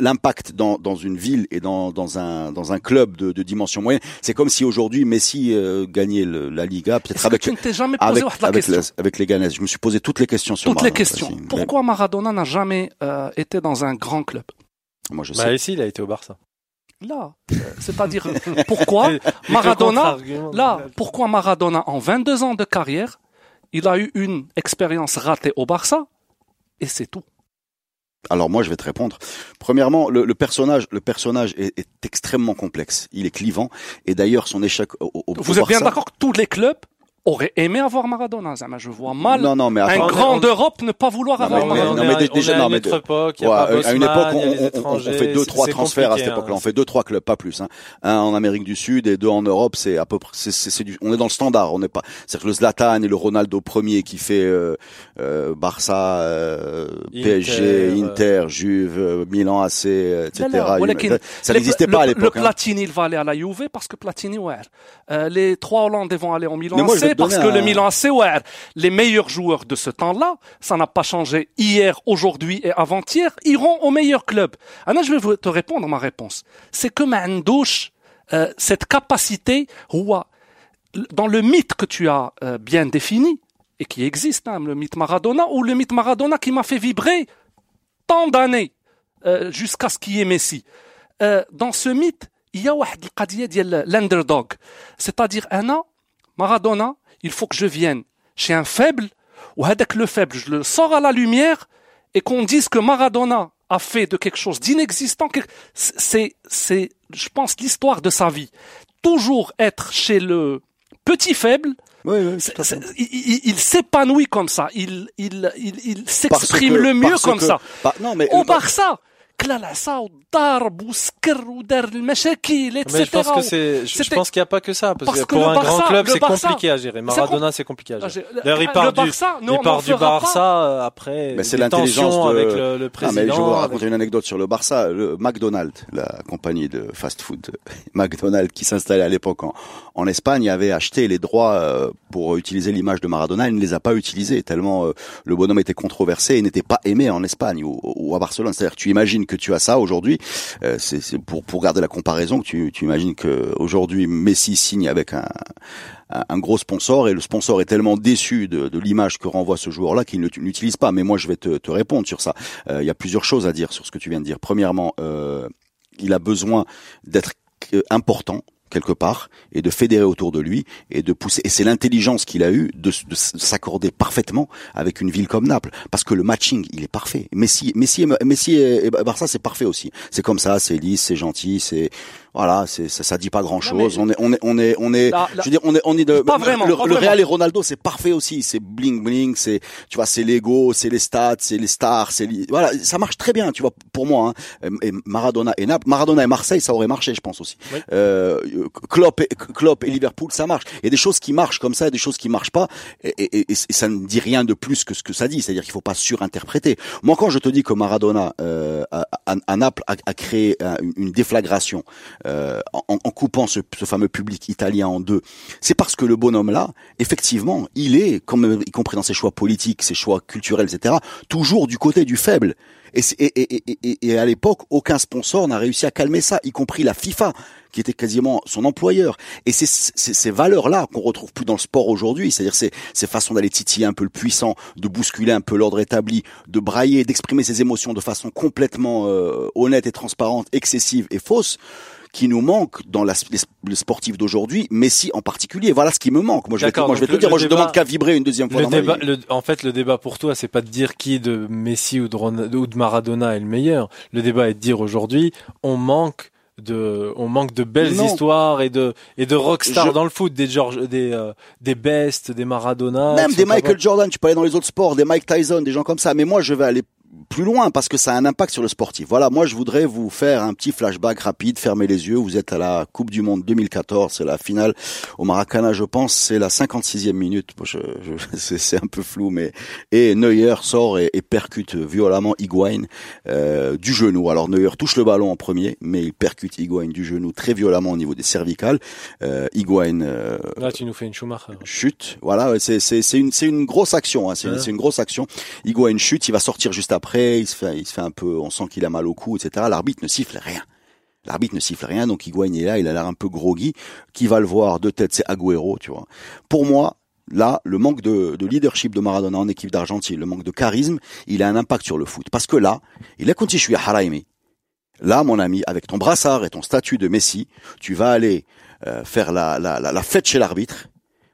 l'impact dans, une ville et dans, un, club de, dimension moyenne. C'est comme si aujourd'hui Messi euh, gagnait la Liga, peut-être avec, tu la avec, les Ghanaises. Je me suis posé toutes les questions sur Toutes Maradona, les questions. Pourquoi Maradona n'a jamais euh, été dans un grand club? Moi, je bah sais. Ici, il a été au Barça là. Euh, C'est-à-dire, <laughs> pourquoi Maradona, là, pourquoi Maradona, en 22 ans de carrière, il a eu une expérience ratée au Barça, et c'est tout. Alors moi, je vais te répondre. Premièrement, le, le personnage, le personnage est, est extrêmement complexe. Il est clivant, et d'ailleurs, son échec au, au, Vous êtes bien d'accord que tous les clubs aurait aimé avoir Maradona. Zama, je vois mal non, non, mais un grand d'Europe ne pas vouloir avoir Maradona. Non, mais déjà, non, mais à une époque, à une époque, on, fait deux, trois transferts à cette époque-là. On fait deux, trois clubs, pas plus. Hein. Un en Amérique du Sud et deux en Europe. C'est à peu près, c'est, on est dans le standard. On n'est pas, c'est-à-dire que le Zlatan et le Ronaldo premier qui fait euh, euh, Barça, euh, PSG, Inter, Juve, Milan AC, etc. Ça n'existait pas à l'époque. Le hein. Platini, il va aller à la Juve parce que Platini, ouais. Les trois Hollandais vont aller en Milan fait parce que le Milan COR, les meilleurs joueurs de ce temps-là, ça n'a pas changé hier, aujourd'hui et avant-hier, iront au meilleur club. Ah Anna, je vais te répondre ma réponse. C'est que Mandouche, euh, cette capacité, dans le mythe que tu as euh, bien défini, et qui existe, hein, le mythe Maradona, ou le mythe Maradona qui m'a fait vibrer tant d'années euh, jusqu'à ce qu'il y ait Messi. Euh, dans ce mythe, il y a l'underdog. C'est-à-dire, Anna, Maradona, il faut que je vienne chez un faible, ou avec le faible, je le sors à la lumière, et qu'on dise que Maradona a fait de quelque chose d'inexistant, c'est, c'est, je pense, l'histoire de sa vie. Toujours être chez le petit faible, oui, oui, il, s'épanouit comme ça, il, il, il, s'exprime le mieux comme ça. Bah, non, mais, Au Barça, كلالعصا وضرب وسكر ودار المشاكل Mais etc. je pense que c'est, je- je C'était- pense qu'il n'y a pas que ça, parce, Parce que que pour le un Barça- grand club, le c'est Barça- compliqué à gérer. Maradona, c'est compliqué à Ah, gérer. j'ai- D'ailleurs, il le part du, Barça, nous, il on part en du fera pas. Barça euh, après. Mais c'est des l'intelligence tensions de... avec le, le Ah, président. mais je vais vous avec- raconter une anecdote sur le Barça. Le McDonald's, la compagnie de fast-food <laughs> McDonald's qui s'installait à l'époque en, en Espagne, avait acheté les droits euh, pour utiliser l'image de Maradona. Il ne les a pas utilisés tellement euh, le bonhomme était controversé et n'était pas aimé en Espagne ou, ou à Barcelone. C'est-à-dire que tu imagines que tu as ça aujourd'hui. euh, c'est pour pour garder la comparaison que tu, imagines que aujourd'hui Messi signe avec un un gros sponsor et le sponsor est tellement déçu de, l'image que renvoie ce joueur-là qu'il ne l'utilise pas. Mais moi, je vais te, te répondre sur ça. Euh, Il y a plusieurs choses à dire sur ce que tu viens de dire. Premièrement, euh, il a besoin d'être important quelque part et de fédérer autour de lui et de pousser et c'est l'intelligence qu'il a eu de, s'accorder parfaitement avec une ville comme Naples. Parce que le matching il est parfait. Messi Messi Messi Barça c'est parfait aussi. C'est comme ça c'est lisse c'est gentil c'est voilà c'est ça, ça dit pas grand chose on est on est on est on est la- je veux dire on est on est de Pas vraiment, le, pas le vraiment. Real et Ronaldo c'est parfait aussi c'est bling bling c'est tu vois c'est l'ego c'est les stats c'est les stars c'est voilà ça marche très bien tu vois pour moi hein. et Maradona et Naples Maradona et Marseille ça aurait marché je pense aussi Oui. euh, Klopp, et, Klopp et Liverpool, ça marche. Il y a des choses qui marchent comme ça, et des choses qui marchent pas, et, et- et- et ça ne dit rien de plus que ce que ça dit. C'est-à-dire qu'il faut pas surinterpréter. Moi, quand je te dis que Maradona euh, à, à- à Naples a, a créé un- une, une déflagration euh, en, en coupant ce, ce fameux public italien en deux, c'est parce que le bonhomme là, effectivement, il est, comme y compris dans ses choix politiques, ses choix culturels, etc., toujours du côté du faible. Et, et, et, et, à l'époque, aucun sponsor n'a réussi à calmer ça, y compris la FIFA, qui était quasiment son employeur. Et c'est- ces valeurs-là qu'on retrouve plus dans le sport aujourd'hui, c'est-à-dire ces, ces façons d'aller titiller un peu le puissant, de bousculer un peu l'ordre établi, de brailler, d'exprimer ses émotions de façon complètement euh, honnête et transparente, excessive et fausse qui nous manque dans la, les- le sportif d'aujourd'hui, Messi en particulier. Voilà ce qui me manque. Moi, je vais te, D'accord, moi, je vais donc te dire, le- moi, le je débat- demande qu'à vibrer une deuxième fois Le dans ma débat, vie. le- en fait, le débat pour toi, c'est pas de dire qui de Messi ou de, Ronaldo, ou de Maradona est le meilleur. Le débat est de dire aujourd'hui, on manque de, on manque de belles Non. histoires et de et de rockstars Je- dans le foot, des George, des euh, des Best, des Maradona, Même des Michael Jordan, tu peux aller dans les autres sports, des Mike Tyson, des gens comme ça. Mais moi, je vais aller plus loin parce que ça a un impact sur le sportif. Voilà, moi, je voudrais vous faire un petit flashback rapide. Fermez les yeux. Vous êtes à la Coupe du Monde 2014. C'est la finale au Maracana, je pense. C'est la 56e minute. Je- je- <laughs> c'est un peu flou, mais et Neuer sort et, et percute violemment Higuain euh, du genou. Alors Neuer touche le ballon en premier, mais il percute Higuain du genou très violemment au niveau des cervicales. Euh, Higuain euh, Là, tu nous fais une Schumacher. chute. Voilà, c'est une une grosse action. Hein, c'est Ouais. une grosse action. Higuain chute, il va sortir juste après. Il se fait il se fait un peu, on sent qu'il a mal au cou, etc. L'arbitre ne siffle rien. L'arbitre ne siffle rien, donc Higuain est là, il a l'air un peu groggy. Qui va le voir de tête, c'est Agüero, tu vois. Pour moi, là, le manque de, de leadership de Maradona en équipe d'Argentine, le manque de charisme, il a un impact sur le foot. Parce que là, il a suis à Haraimi. Là, mon ami, avec ton brassard et ton statut de Messi, tu vas aller euh, faire la fête chez l'arbitre.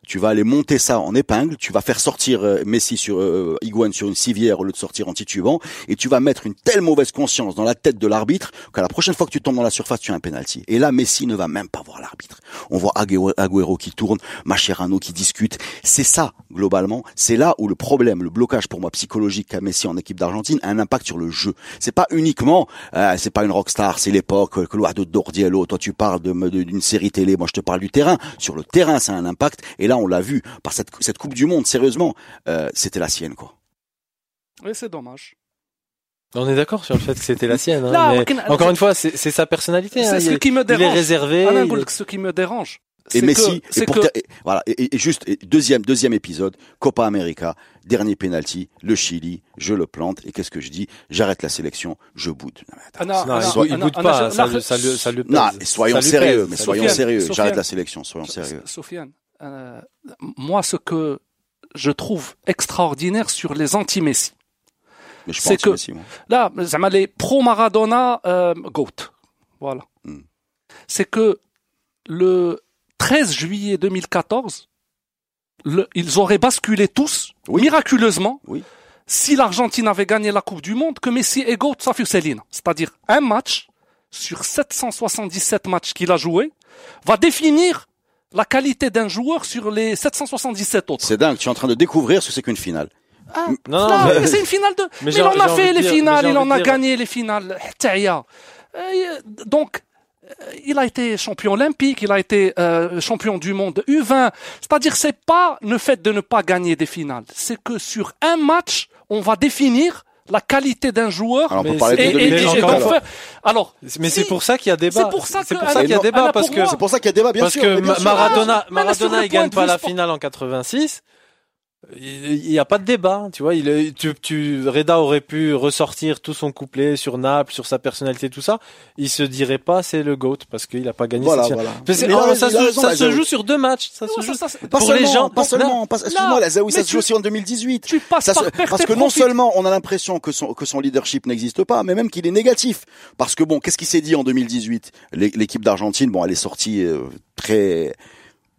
Tu vas aller monter ça en épingle, tu vas faire sortir euh, Messi sur euh, Higuain sur une civière au lieu de sortir en titubant, et tu vas mettre une telle mauvaise conscience dans la tête de l'arbitre qu'à la prochaine fois que tu tombes dans la surface, tu as un penalty. Et là, Messi ne va même pas voir l'arbitre. On voit Agüero, qui tourne, Mascherano qui discute. C'est ça, globalement, c'est là où le problème, le blocage pour moi psychologique qu'a Messi en équipe d'Argentine a un impact sur le jeu. C'est pas uniquement, euh, c'est pas une rockstar, c'est l'époque, euh, que loin de Dordiello, toi tu parles d'une série télé, moi je te parle du terrain. Sur le terrain, ça a un impact. Et là, on l'a vu, par cette, cette, Coupe du Monde, sérieusement, euh, c'était la sienne, quoi. Oui, c'est dommage. On est d'accord sur le fait que c'était la sienne. Hein, encore une fois, c'est sa personnalité. C'est hein, ce il, qui me dérange. Il est réservé. Ce qui me dérange. Et Messi, que, et, pour et, voilà, et, juste deuxième deuxième épisode, Copa América, dernier penalty, le Chili, je le plante et qu'est-ce que je dis? J'arrête la sélection, je boude. Non, mais non, il boude pas, ça, ça. Non, soyons sérieux, mais soyons sérieux. J'arrête la sélection, soyons sérieux. Sofiane, euh, moi, ce que je trouve extraordinaire sur les anti-Messi, c'est que Messi, là, les pro-Maradona, euh, GOAT, voilà. C'est que le 13 juillet 2014, ils auraient basculé tous, miraculeusement, si l'Argentine avait gagné la Coupe du Monde, que Messi et GOAT, ça. C'est-à-dire un match sur 777 matchs qu'il a joué, va définir la qualité d'un joueur sur les 777 autres. C'est dingue, tu es en train de découvrir ce que c'est qu'une finale. Ah, Non, non, mais- mais c'est une finale de. Mais, j'ai- il en a fait les dire- mais finales, il en a dire- gagné les finales. Euh, Donc, euh, il a été champion olympique, il a été euh, champion du monde U20. C'est-à-dire, c'est pas le fait de ne pas gagner des finales, c'est que sur un match, on va définir la qualité d'un joueur. Alors on peut Mais parler c'est- de et, et- et- 2018 encore et une donc alors. faire- alors, Mais si- c'est pour ça qu'il y a débat. C'est pour ça C'est que- pour ça qu'il y a débat parce que C'est pour ça qu'il y a débat, bien parce sûr. que Ma- sûr. Maradona, Maradona, il gagne pas la finale en 86. Il n'y a pas de débat, tu vois. Il est, tu, tu, Reda aurait pu ressortir tout son couplet sur Naples, sur sa personnalité, tout ça. Il se dirait pas c'est le goat parce qu'il a pas gagné. Voilà, voilà. Ça se, raison, ça la se Zaoui. joue sur deux matchs. Ça se joue. ça, ça, pour seulement, les gens, pas non, seulement, excuse-moi, la Zaoui, ça se joue aussi en 2018. tu passes par se- parce que non seulement on a l'impression que son, que son leadership n'existe pas, mais même qu'il est négatif. Parce que bon, qu'est-ce qui s'est dit en 2018 L'é- L'équipe d'Argentine, bon, elle est sortie euh, très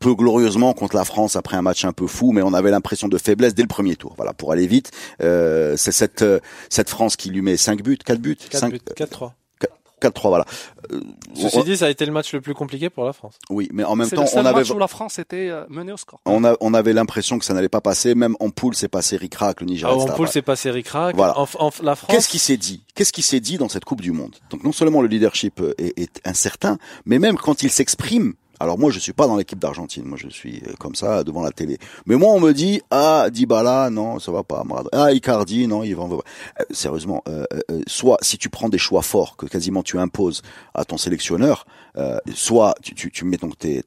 peu glorieusement contre la France après un match un peu fou, mais on avait l'impression de faiblesse dès le premier tour. Voilà, pour aller vite, euh, c'est cette euh, cette France qui lui met 5 buts, 4 buts, 4 5 buts, 4-3. 4-3, voilà. Euh, Ceci dit, ça a été le match le plus compliqué pour la France. oui, mais en même temps, le seul on avait match où la France était euh, menée au score. on, a, on avait l'impression que ça n'allait pas passer. Même en poule, c'est passé ric-rac, le Nigeria. Ah, en poule, c'est passé ric-rac. Voilà. En, en- la France. Qu'est-ce qui s'est dit? Qu'est-ce qui s'est dit dans cette Coupe du Monde? Donc non seulement le leadership est, est incertain, mais même quand il s'exprime. Alors moi je suis pas dans l'équipe d'Argentine, moi je suis euh, comme ça devant la télé. Mais moi on me dit ah Dybala non ça va pas, ah Icardi non il va. Euh, sérieusement, euh, euh, soit si tu prends des choix forts que quasiment tu imposes à ton sélectionneur, euh, soit tu, tu, tu mets donc tes,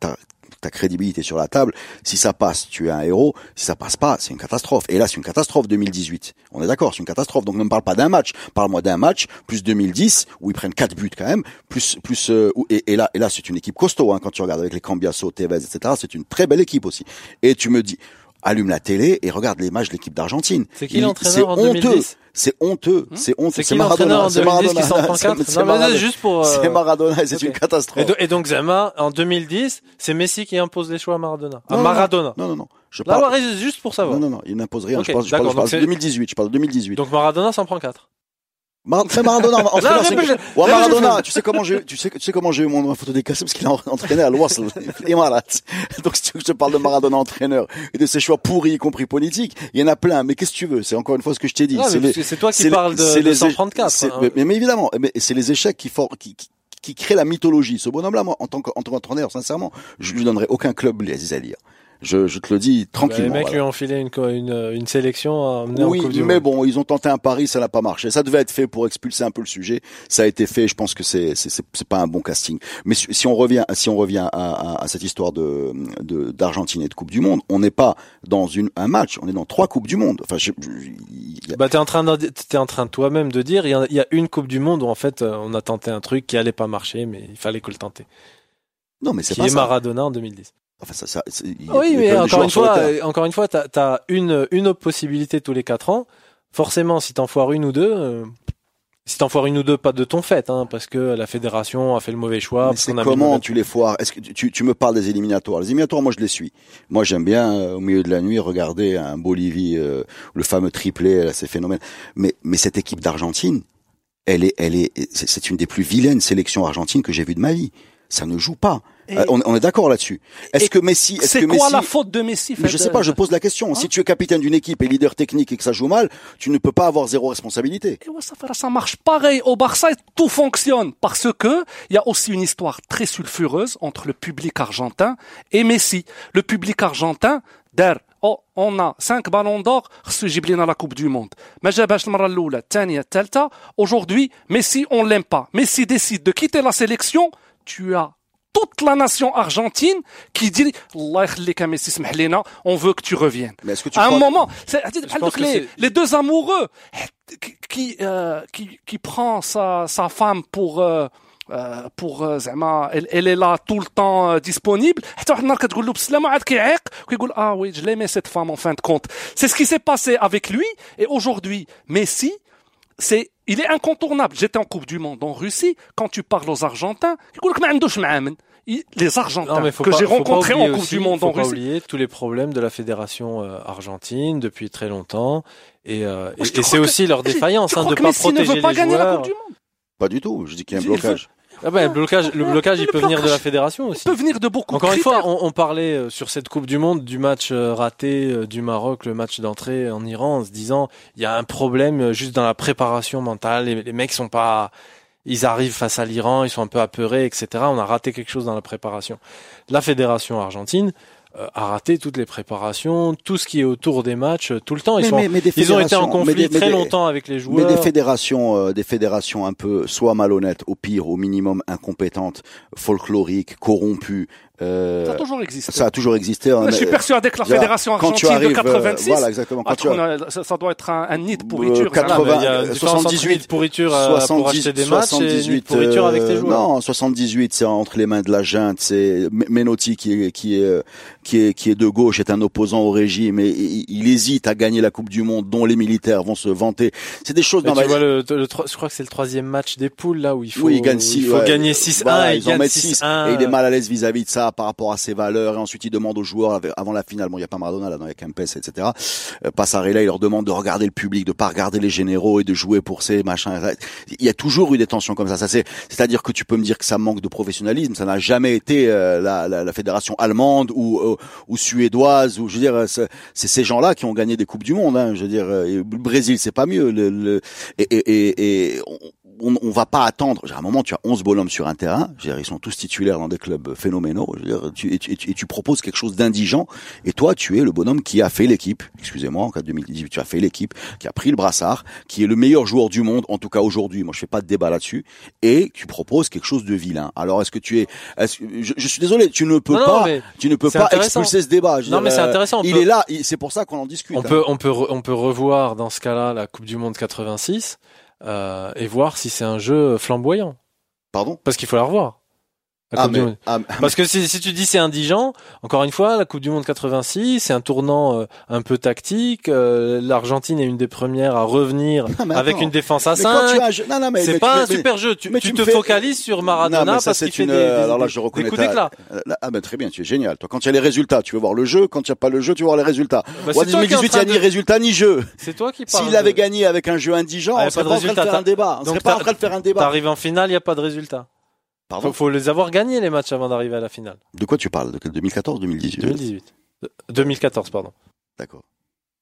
ta crédibilité sur la table. Si ça passe, tu es un héros. Si ça passe pas, c'est une catastrophe. Et là, c'est une catastrophe 2018. On est d'accord, c'est une catastrophe. Donc ne me parle pas d'un match. Parle-moi d'un match plus 2010 où ils prennent quatre buts quand même. Plus plus euh, et là et là c'est une équipe costaud hein, quand tu regardes avec les Cambiasso, Tevez, etc. C'est une très belle équipe aussi. Et tu me dis allume la télé et regarde les matchs de l'équipe d'Argentine. C'est qui l'entraîneur en c'est honteux. 2010 C'est honteux, c'est honteux. C'est en c'est 2010 qui s'en prend <laughs> C'est- 4 c'est Non, mais Maradona. c'est juste pour. C'est Maradona, c'est une catastrophe. Et, do- et donc Zema, en 2010, c'est Messi qui impose les choix à Maradona. À Maradona. Non, non, non. Je parle. juste pour savoir. Non, non, non, il n'impose rien. Je parle, je parle, d'accord, je parle donc c'est- de 2018. Je parle de 2018. Donc Maradona s'en prend 4. Mar Maradona, Non, je- Ouais, tu sais comment j'ai, tu sais, tu sais comment j'ai eu mon ma photo décassée parce qu'il a entraîné à l'Ouest, et voilà. <laughs> Donc, si tu veux que je te parle de Maradona entraîneur et de ses choix pourris, y compris politiques, il y en a plein. Mais qu'est-ce que tu veux? C'est encore une fois ce que je t'ai dit. C'est toi qui parles de, c'est de les- 134. c'est- hein. mais, mais évidemment, mais c'est les échecs qui, for- qui, qui, qui créent la mythologie. Ce bonhomme-là, moi, en tant que- en tant qu'entraîneur, sincèrement, je lui donnerais aucun club les à lire. Je, je te le dis Bah, tranquillement. les mecs voilà. lui ont filé une, une, une sélection à en Oui, mais bon, ils ont tenté un pari, ça n'a pas marché. Ça devait être fait pour expulser un peu le sujet. Ça a été fait. Je pense que c'est c'est pas un bon casting. Mais si si on revient si on revient à, à, à cette histoire de de d'Argentine et de Coupe du Monde, on n'est pas dans une un match, on est dans trois coupes du monde. Enfin, je, je- a- Bah t'es en train de, t'es en train toi-même de dire il y, a, il y a une Coupe du Monde où en fait euh, on a tenté un truc qui allait pas marcher mais il fallait que le tenter. non, mais c'est Qui pas est ça. Maradona en 2010. Enfin, ça, ça Oui, mais encore une fois, encore une fois, t'as as une une possibilité tous les quatre ans. Forcément, si t'en foires une ou deux, euh, si t'en foires une ou deux, pas de ton fait, hein, parce que la fédération a fait le mauvais choix. C'est comment mauvais- tu les foires? Est-ce que tu- tu, tu me parles des éliminatoires? Les éliminatoires, moi je les suis. Moi j'aime bien euh, au milieu de la nuit regarder un Bolivie, euh, le fameux triplé, là, c'est phénoménal. Mais mais cette équipe d'Argentine, elle est elle est c'est c'est une des plus vilaines sélections argentines que j'ai vues de ma vie ça ne joue pas. Euh, on, on, est d'accord là-dessus. Est-ce que Messi, est-ce c'est que Messi, quoi la faute de Messi Mais je sais pas, je pose la question. Hein si tu es capitaine d'une équipe et leader technique et que ça joue mal, tu ne peux pas avoir zéro responsabilité. Et ouais, ça, ça marche pareil au Barça, tout fonctionne parce que il y a aussi une histoire très sulfureuse entre le public argentin et Messi. Le public argentin, der, oh, on a cinq ballons d'or, Jiblin à la Coupe du Monde. Aujourd'hui, Messi, on l'aime pas. Messi décide de quitter la sélection tu as toute la nation argentine qui dit Allah يخليك يا Messi, اسمح لنا, on veut que tu reviennes. Mais est-ce que tu à un crois- moment, c'est, pense que les, c'est- les deux amoureux qui qui euh, qui, qui prend sa sa femme pour euh, euh, pour euh, زعما elle, elle est là tout le temps euh, disponible حتى واحد النهار كتقول له بالسلامه عاد كيعيق وكيقول ah oui je l'aimais cette femme en fin de compte c'est ce qui s'est passé avec lui et aujourd'hui Messi c'est il est incontournable. J'étais en Coupe du Monde en Russie. Quand tu parles aux Argentins, les Argentins que j'ai rencontrés en Coupe du Monde faut en pas Russie. oublier tous les problèmes de la fédération euh, argentine depuis très longtemps. Et, euh, c'est aussi leur défaillance hein, de ne pas protéger les gagner joueurs. La coupe du monde? Pas du tout. Je dis qu'il y a un blocage. Ah ben, le blocage, le blocage, il peut venir de la fédération aussi. peut venir de beaucoup Encore de une fois, on, on parlait euh, sur cette Coupe du Monde du match euh, raté euh, du Maroc, le match d'entrée en Iran, en se disant il y a un problème juste dans la préparation mentale. Les, les mecs sont pas, ils arrivent face à l'Iran, ils sont un peu apeurés, etc. On a raté quelque chose dans la préparation. La fédération argentine euh, a raté toutes les préparations, tout ce qui est autour des matchs, euh, tout le temps. Ils, Mais- sont, mais- mais ils ont été en conflit mais des- mais très des- longtemps avec les Mais joueurs. des fédérations, euh, des fédérations un peu soit malhonnêtes, au pire, au minimum incompétentes, folkloriques, corrompues. Euh, Ça a toujours existé. ça a toujours existé. hein, je suis persuadé que la dire, fédération quand tu argentine arrives, de euh, 86, voilà exactement. Quand tu on a- ça, ça doit être un, un nid de pourriture. Euh, ça. 80, Ah, mais il y a une différence entre 78, nid de pourriture euh, pour acheter des matchs et pourriture avec tes euh, joueurs. Non, 78, c'est entre les mains de la junte. C'est Menotti qui est qui est euh, qui est qui est de gauche, est un opposant au régime et il, il hésite à gagner la Coupe du Monde, dont les militaires vont se vanter. C'est des choses. Dans tu ma- vois le, le, tro- je crois que c'est le troisième match des poules là où il faut, oui, il gagne 6. il faut gagner 6-1 Voilà, et il ils en gagne mettent 6 6-1. et il est mal à l'aise vis-à-vis de ça par rapport à ses valeurs et ensuite il demande aux joueurs avant la finale, bon il y a pas Maradona là, non, il y a Kempes, etc. Euh, Passarella, il leur demande de regarder le public, de pas regarder les généraux et de jouer pour ces machins. Il y a toujours eu des tensions comme ça. Ça c'est, c'est-à-dire que tu peux me dire que ça manque de professionnalisme. Ça n'a jamais été euh, la, la, la fédération allemande ou euh, ou suédoise ou je veux dire, c'est c'est ces gens-là qui ont gagné des coupes du monde. Hein, je veux dire, euh, le Brésil c'est pas mieux. Le, le- et, et, et, et on, on, on va pas attendre. À un moment, tu as 11 bonhommes sur un terrain. Dire, ils sont tous titulaires dans des clubs phénoménaux. Veux dire, tu, et, tu, et tu- proposes quelque chose d'indigent. Et toi, tu es le bonhomme qui a fait l'équipe. Excusez-moi, en cas de 2018, tu as fait l'équipe, qui a pris le brassard, qui est le meilleur joueur du monde, en tout cas aujourd'hui. Moi, je fais pas de débat là-dessus. Et tu proposes quelque chose de vilain. Alors, est-ce que tu es, est-ce que, je, je suis désolé, tu ne peux Non, pas, tu ne peux pas expulser ce débat. Je Non, dire, mais c'est euh, intéressant, Il peut- est là. C'est pour ça qu'on en discute. on hein. peut on peut re- on peut revoir dans ce cas-là la Coupe du Monde 86 euh, et voir si c'est un jeu flamboyant Pardon? parce qu'il faut la revoir. La Ah, Coupe du mais, Monde. ah, Parce que si, si tu dis c'est indigent, encore une fois, la Coupe du Monde 86, c'est un tournant euh, un peu tactique. euh, L'Argentine est une des premières à revenir mais avec une défense à mais quand tu 5. as un jeu- non, non, mais, C'est pas un mais- super jeu. Tu, tu tu te fais- focalises sur Maradona Non, ça, parce qu'il fait une, des, des, alors là, des- je des reconnais coups ta- d'éclat. Euh, Ah ben très bien, tu es génial. Toi, quand il y a les résultats, tu veux voir le jeu. Quand il n'y a pas le jeu, tu veux voir les résultats. Bah, en 2018, il n'y a ni résultat ni jeu. C'est toi qui parles. S'il avait gagné avec un jeu indigent, Ah, on serait pas en train de résultat, faire un débat. On serait pas en train de faire un débat. T'arrives en finale, il y a pas de résultat. Pardon Faut, faut les avoir gagnés les matchs avant d'arriver à la finale. De quoi tu parles? De quel- 2014, 2018 2018. Euh, 2014, pardon. D'accord.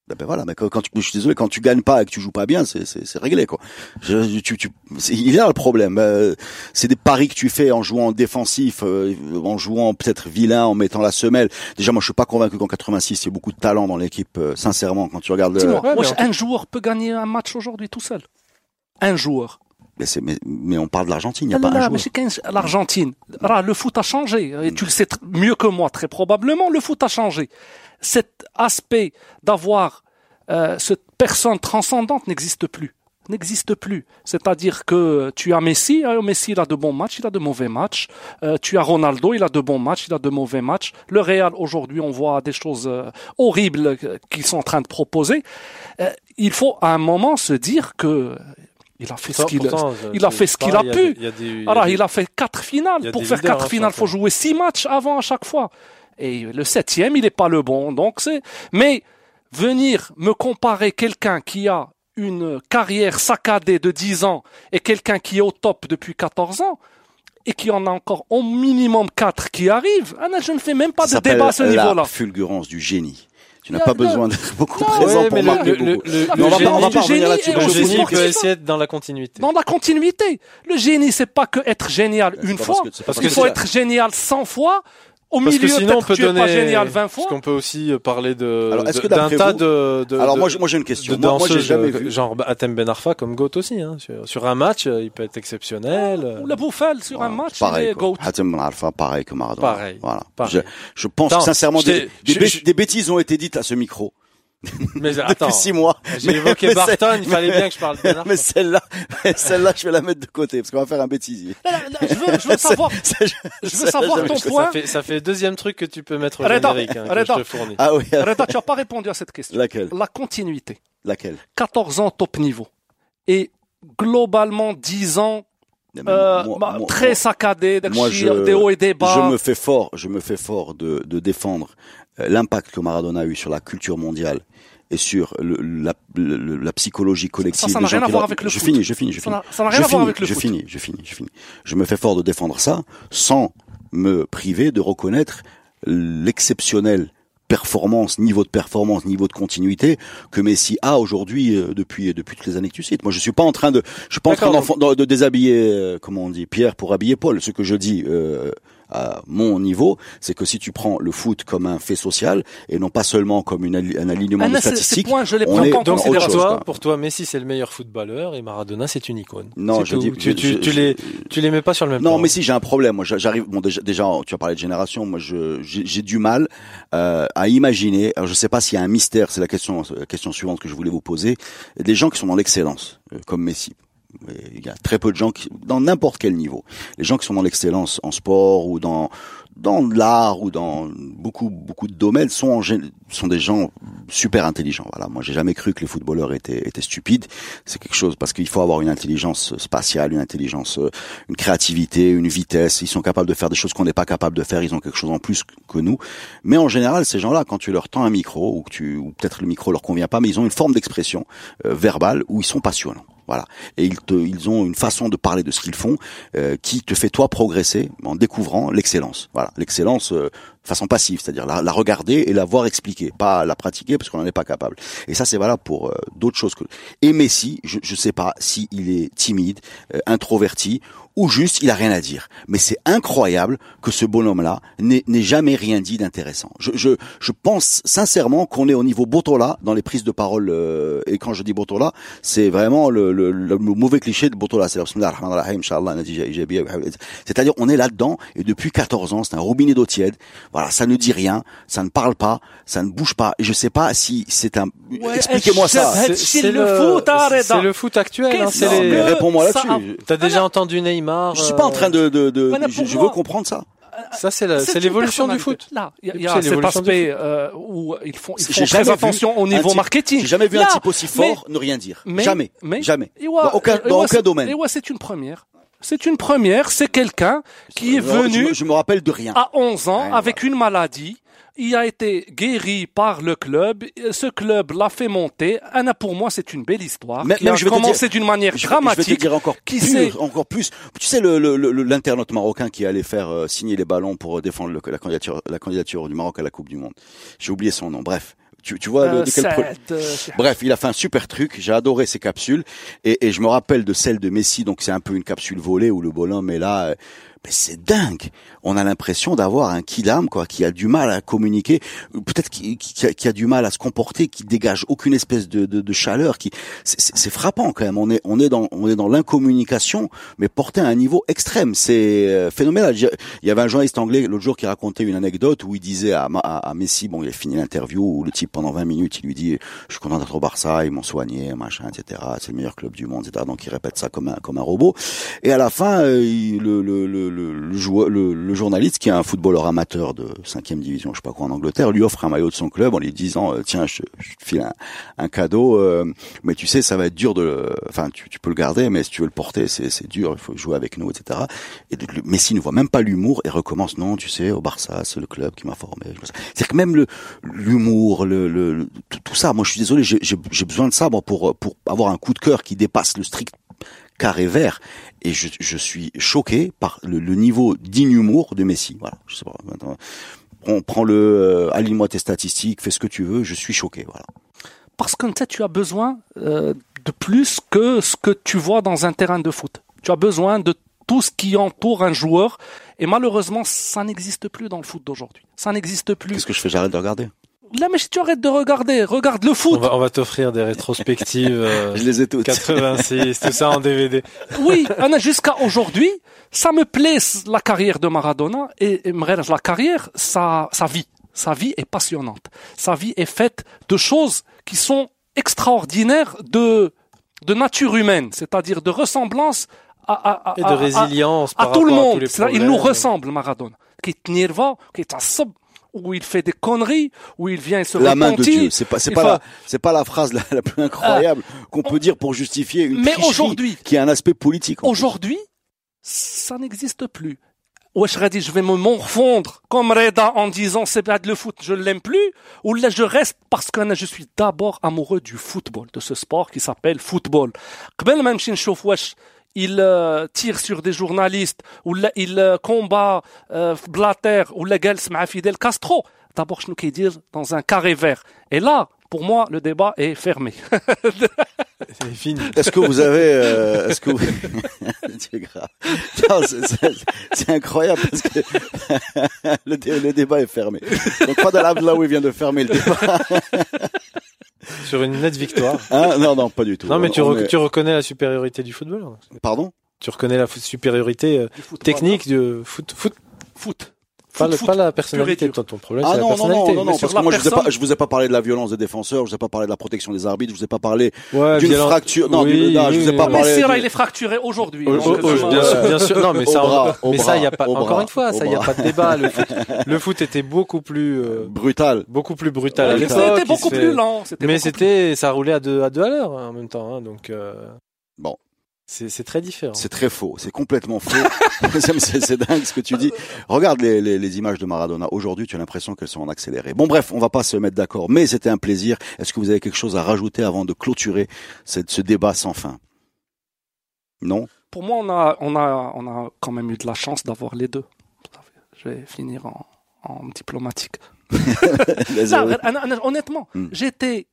Ben, ben voilà, mais quand, tu, je suis désolé, quand tu gagnes pas et que tu joues pas bien, c'est c'est c'est réglé quoi. Je, tu, tu, c'est- il y a le problème. Euh, c'est des paris que tu fais en jouant défensif, euh, en jouant peut-être vilain, en mettant la semelle. Déjà, moi, je suis pas convaincu qu'en 86, il y a beaucoup de talent dans l'équipe. euh, sincèrement, quand tu regardes. Dis-moi, Ouais, en un joueur peut gagner un match aujourd'hui tout seul. Un joueur. Mais, c'est- mais, mais on parle de l'Argentine, il n'y a Ah pas là un joueur. L'Argentine, le foot a changé. Et tu le sais mieux que moi, très probablement, le foot a changé. Cet aspect d'avoir euh, cette personne transcendante n'existe plus. N'existe plus. C'est-à-dire que tu as Messi, hein, Messi il a de bons matchs, il a de mauvais matchs. Euh, tu as Ronaldo, il a de bons matchs, il a de mauvais matchs. Le Real aujourd'hui, on voit des choses euh, horribles euh, qu'ils sont en train de proposer. Euh, il faut à un moment se dire que il a fait ce qu'il il a fait ce qu'il a pu. des- des- alors, il a fait quatre finales. Pour faire leaders, quatre hein, finales, faut jouer six matchs avant à chaque fois. Et le septième, il n'est pas le bon. Donc c'est. Mais venir me comparer quelqu'un qui a une carrière saccadée de 10 ans et quelqu'un qui est au top depuis 14 ans et qui en a encore au minimum quatre qui arrivent, ah non, je ne fais même pas Ça de débat à ce niveau-là. La fulgurance du génie. Tu n'as Non, pas non. besoin d'être <laughs> beaucoup Non, présent Ouais, pour marquer le- beaucoup. le- Mais le on va pas, on va génie- pas revenir le là-dessus. Le génie peut essayer d'être dans la continuité. Dans la continuité. Le génie, c'est pas que être génial une fois. parce que- c'est pas parce Il faut être génial 100 fois. Au Parce que milieu, sinon, on peut donner. pas génial 20 fois. Parce qu'on peut aussi euh, parler de Alors, est-ce que de- d'un tas vous- de, de. Alors de- moi, j'ai- moi j'ai une question. de Moi, moi j'ai jamais euh, vu. genre Atem Ben Arfa comme Goat aussi. Hein. Sur, sur un match, euh, il peut être exceptionnel. euh. Ou le Bouffal sur un match, pareil, il est quoi. goat. Hatem Ben Arfa, pareil que Maradona. Pareil. Voilà. Pareil. Je, je pense que sincèrement des, t'ai- des, je- bê- je- des bêtises ont été dites à ce micro <laughs> Mais attends, depuis six mois. j'ai Mais- évoqué mais Barton, il fallait bien que je parle de Ben. Mais celle-là, celle-là, je vais la mettre de côté parce qu'on va faire un bêtisier. Là, là, là, Je veux, je veux <laughs> savoir, C'est- je veux savoir ton point. Ça fait, ça fait deuxième truc que tu peux mettre au générique, hein, que je te fournis. Ah oui. Tu n'as pas répondu à cette question. Laquelle? La continuité. Laquelle? 14 ans top niveau. Et globalement 10 ans euh, Moi- bah, moi- très saccadé, moi, je, des hauts et des bas. je me fais fort, je me fais fort de, de défendre l'impact que Maradona a eu sur la culture mondiale et sur le, la, le- la psychologie collective. Ça, n'a rien à voir avec le je foot. finis, je finis, je finis. ça n'a rien je à voir avec le je foot. finis, je finis, je finis. Je me fais fort de défendre ça sans me priver de reconnaître l'exceptionnel performance, niveau de performance, niveau de continuité que Messi a aujourd'hui euh, depuis depuis toutes les années que tu cites. Moi, je suis pas en train de je suis pas en train de déshabiller euh, comment on dit Pierre pour habiller Paul. Ce que je dis euh, à mon niveau, c'est que si tu prends le foot comme un fait social et non pas seulement comme une, un alignement Ah, de statistiques, points, je les on prends est pas en Donc chose, toi, pour toi, Messi c'est le meilleur footballeur et Maradona c'est une icône. Non, je tout. dis tu, tu, je- tu je- les tu les mets pas sur le même Non, plan. mais si j'ai un problème. Moi, j'a- j'arrive. Bon, déjà, déjà, tu as parlé de génération. Moi, je j'ai j'ai du mal euh, à imaginer. Alors, je sais pas s'il y a un mystère. C'est la question, la question suivante que je voulais vous poser. Des gens qui sont dans l'excellence, euh, comme Messi. Il y a très peu de gens qui, dans n'importe quel niveau, les gens qui sont dans l'excellence en sport ou dans dans l'art ou dans beaucoup beaucoup de domaines sont en sont des gens super intelligents. Voilà, moi j'ai jamais cru que les footballeurs étaient étaient stupides. C'est quelque chose parce qu'il faut avoir une intelligence spatiale, une intelligence, euh, une créativité, une vitesse. Ils sont capables de faire des choses qu'on n'est pas capable de faire. Ils ont quelque chose en plus que nous. Mais en général, ces gens-là, quand tu leur tends un micro ou que tu ou peut-être le micro leur convient pas, mais ils ont une forme d'expression euh, verbale où ils sont passionnants. Voilà. Et ils, te, ils ont une façon de parler de ce qu'ils font euh, qui te fait toi progresser en découvrant l'excellence. Voilà, l'excellence euh, façon passive, c'est-à-dire la, la regarder et la voir expliquer, pas la pratiquer parce qu'on n'en est pas capable. Et ça, c'est valable pour euh, d'autres choses que. Et Messi, je ne sais pas si est timide, euh, introverti ou juste il a rien à dire. Mais c'est incroyable que ce bonhomme-là n'ait jamais rien dit d'intéressant. Je, je, je pense sincèrement qu'on est au niveau Botola dans les prises de parole. euh, et quand je dis Botola, c'est vraiment le, le, le mauvais cliché de Botola. C'est c'est-à-dire on est là-dedans et depuis 14 ans, c'est un robinet d'eau tiède. Voilà, ça ne dit rien, ça ne parle pas, ça ne bouge pas. Et je sais pas si c'est un. Ouais, Expliquez-moi ça. c'est- c'est le foot, arrête. c'est le foot actuel. hein, les- réponds-moi ça là-dessus. T'as déjà entendu Neymar Je suis pas en train de, de, de- Voilà, je, veux comprendre ça. Ça c'est l'évolution du foot. Là, il y a, cet aspect euh, où ils font, ils J'ai font jamais très vu attention au niveau type- marketing. J'ai jamais vu un type aussi mais- fort ne rien dire. mais- jamais, mais- jamais. Et ouais, dans aucun, et dans aucun domaine. Et ouais, c'est une première. C'est une première. C'est quelqu'un qui est venu je, me rappelle de rien. à 11 ans avec une maladie. Il a été guéri par le club. Ce club l'a fait monter. Anna, pour moi, c'est une belle histoire. Mais- qui a je commencé d'une manière Je, vais- je vais te dramatique. dire encore Qui plus, encore plus. Tu sais le le- le- l'internaute marocain qui allait faire euh, signer les ballons pour défendre la candidature la candidature du Maroc à la Coupe du Monde. J'ai oublié son nom. Bref, tu, tu vois Euh, de quel pro- euh, Bref, il a fait un super truc. J'ai adoré ces capsules et, et je me rappelle de celle de Messi. Donc c'est un peu une capsule volée où le bonhomme est là. Euh, Mais c'est dingue. On a l'impression d'avoir un kidam quoi, qui a du mal à communiquer, ou peut-être qui, qui qui a du mal à se comporter, qui dégage aucune espèce de, de, de chaleur. Qui c'est- frappant quand même. On est on est dans on est dans l'incommunication, mais porté à un niveau extrême. C'est euh, phénoménal. Il y avait un journaliste anglais l'autre jour qui racontait une anecdote où il disait à, à, à Messi, bon, il a fini l'interview où le type pendant 20 minutes, il lui dit, je suis content d'être au Barça, ils m'ont soigné, machin, etc. C'est le meilleur club du monde, etc. Donc il répète ça comme un comme un robot. Et à la fin, euh, il- le le le le, le, le, le journaliste qui est un footballeur amateur de cinquième division, je sais pas quoi en Angleterre, lui offre un maillot de son club en lui disant, euh, tiens, je, te file un, un cadeau, euh, mais tu sais, ça va être dur de, enfin, tu, tu peux le garder, mais si tu veux le porter, c'est dur, il faut jouer avec nous, etc. Et le- Messi ne voit même pas l'humour et recommence, non, tu sais, au Barça, c'est le club qui m'a formé. C'est-à-dire que même l'humour, le, tout, tout ça, moi je suis désolé, j'ai besoin de ça moi, pour pour avoir un coup de cœur qui dépasse le strict carré vert. Et je, je suis choqué par le, le niveau d'inhumour de Messi. Voilà, je sais pas. maintenant, On prend le, euh, aligne-moi tes statistiques, fais ce que tu veux. Je suis choqué. Voilà. Parce que tu sais, tu as besoin euh, de plus que ce que tu vois dans un terrain de foot. Tu as besoin de tout ce qui entoure un joueur. Et malheureusement, ça n'existe plus dans le foot d'aujourd'hui. Ça n'existe plus. Qu'est-ce que je fais? J'arrête de regarder? Là, mais si tu arrêtes de regarder, regarde le On foot. va, on va t'offrir des rétrospectives euh, <laughs> Je les ai toutes. 86, tout ça en DVD. <laughs> Oui, Anna, jusqu'à aujourd'hui, ça me plaît la carrière de Maradona et, et la carrière, sa, sa vie. Sa vie est passionnante. Sa vie est faite de choses qui sont extraordinaires de, de nature humaine, c'est-à-dire de ressemblance à, à, à, Et de à- à- résilience à par tout le rapport à tous monde. les Il nous ressemble, Maradona. Qui est nerveux, qui est où il fait des conneries, où il vient et se La main de repentit. Dieu, c'est pas, c'est Il pas faut- la, c'est pas la phrase la, la plus incroyable qu'on peut dire pour justifier une Mais tricherie aujourd'hui- qui a un aspect politique. en plus. Aujourd'hui, ça n'existe plus. Wesh Radi, je vais me morfondre comme Reda en disant c'est pas le foot, je l'aime plus, ou là je reste parce que je suis d'abord amoureux du football, de ce sport qui s'appelle football. قبل ما نمشي نشوف واش il euh, tire sur des journalistes ou il euh, combat euh, Blatter ou la مع Fidel Castro d'abord je nous dire dans un carré vert et là pour moi, le débat est fermé. <laughs> C'est fini. Est-ce que vous avez, est-ce que <laughs> c'est incroyable parce que <laughs> le, le, débat est fermé. Donc Fadal Abdelaoui vient de fermer le débat. Sur une nette victoire. Hein <laughs> non, non, pas du tout. Non, mais tu, On rec- est- tu reconnais la supériorité du football. hein. Pardon? Tu reconnais la supériorité euh, Du technique du foot. foot Foot. Pas, le- pas la personnalité. Toi, ton problème, Ah c'est la non, non, personnalité. non, non, non, Mais parce que moi la je vous, ai pas, personne- je vous ai pas parlé de la violence des défenseurs, je vous ai pas parlé de la protection des arbitres, je vous ai pas parlé Ouais, d'une violent- fracture. Non, Oui, non, je vous ai oui, pas oui. Mais parlé. Du- il est fracturé aujourd'hui. Au- donc, au- euh, au- bien, sûr, bien sûr. Non, mais ça, bras, mais ça, il y a pas. Encore bras, une fois, ça, il y a pas de débat. Le foot, <laughs> le foot était beaucoup plus, euh, Brutal. beaucoup plus brutal à Ouais, l'époque. C'était beaucoup plus lent. c'était Mais c'était, ça roulait à deux, à deux à l'heure hein, en même temps. hein, donc euh, Bon. C'est très différent. C'est très faux, c'est complètement faux. <laughs> c'est dingue ce que tu dis. Regarde les, les, les images de Maradona. Aujourd'hui, tu as l'impression qu'elles sont en accéléré. Bon, bref, on va pas se mettre d'accord, mais c'était un plaisir. Est-ce que vous avez quelque chose à rajouter avant de clôturer cette, ce débat sans fin? Non? Pour moi, on a, on a, on a quand même eu de la chance d'avoir les deux. Je vais finir en, en diplomatique. <laughs> Non, honnêtement, Hmm. j'étais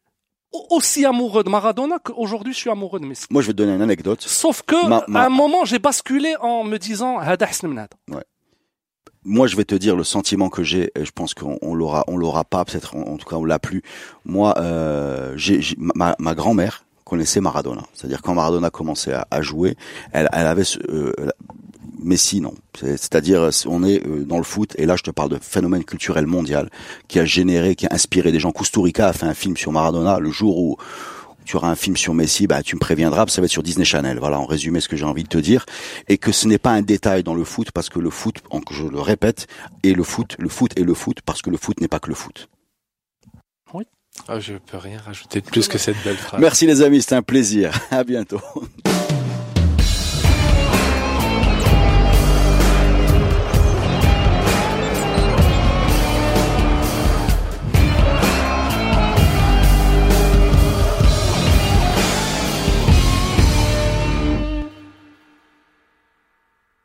aussi amoureux de Maradona qu'aujourd'hui je suis amoureux de Messi. Moi, je vais te donner une anecdote. Sauf que, à un moment, j'ai basculé en me disant, ouais. Moi, je vais te dire le sentiment que j'ai. et Je pense qu'on l'aura, on l'aura pas. Peut-être, en, tout cas, on l'a plus. Moi, euh, j'ai, ma, ma grand-mère connaissait Maradona. C'est-à-dire quand Maradona commençait à, à jouer, elle, elle avait ce, euh, Messi, non. C'est- C'est-à-dire, on est euh, dans le foot, et là, je te parle de phénomène culturel mondial qui a généré, qui a inspiré des gens. Kusturica a fait un film sur Maradona. Le jour où tu auras un film sur Messi, bah, tu me préviendras, ça va être sur Disney Channel. Voilà, en résumé, ce que j'ai envie de te dire. Et que ce n'est pas un détail dans le foot, parce que le foot, je le répète, est le foot, le foot est le foot, parce que le foot n'est pas que le foot. Ah, je peux rien rajouter de plus que cette belle phrase. Merci les amis, c'était un plaisir. À bientôt.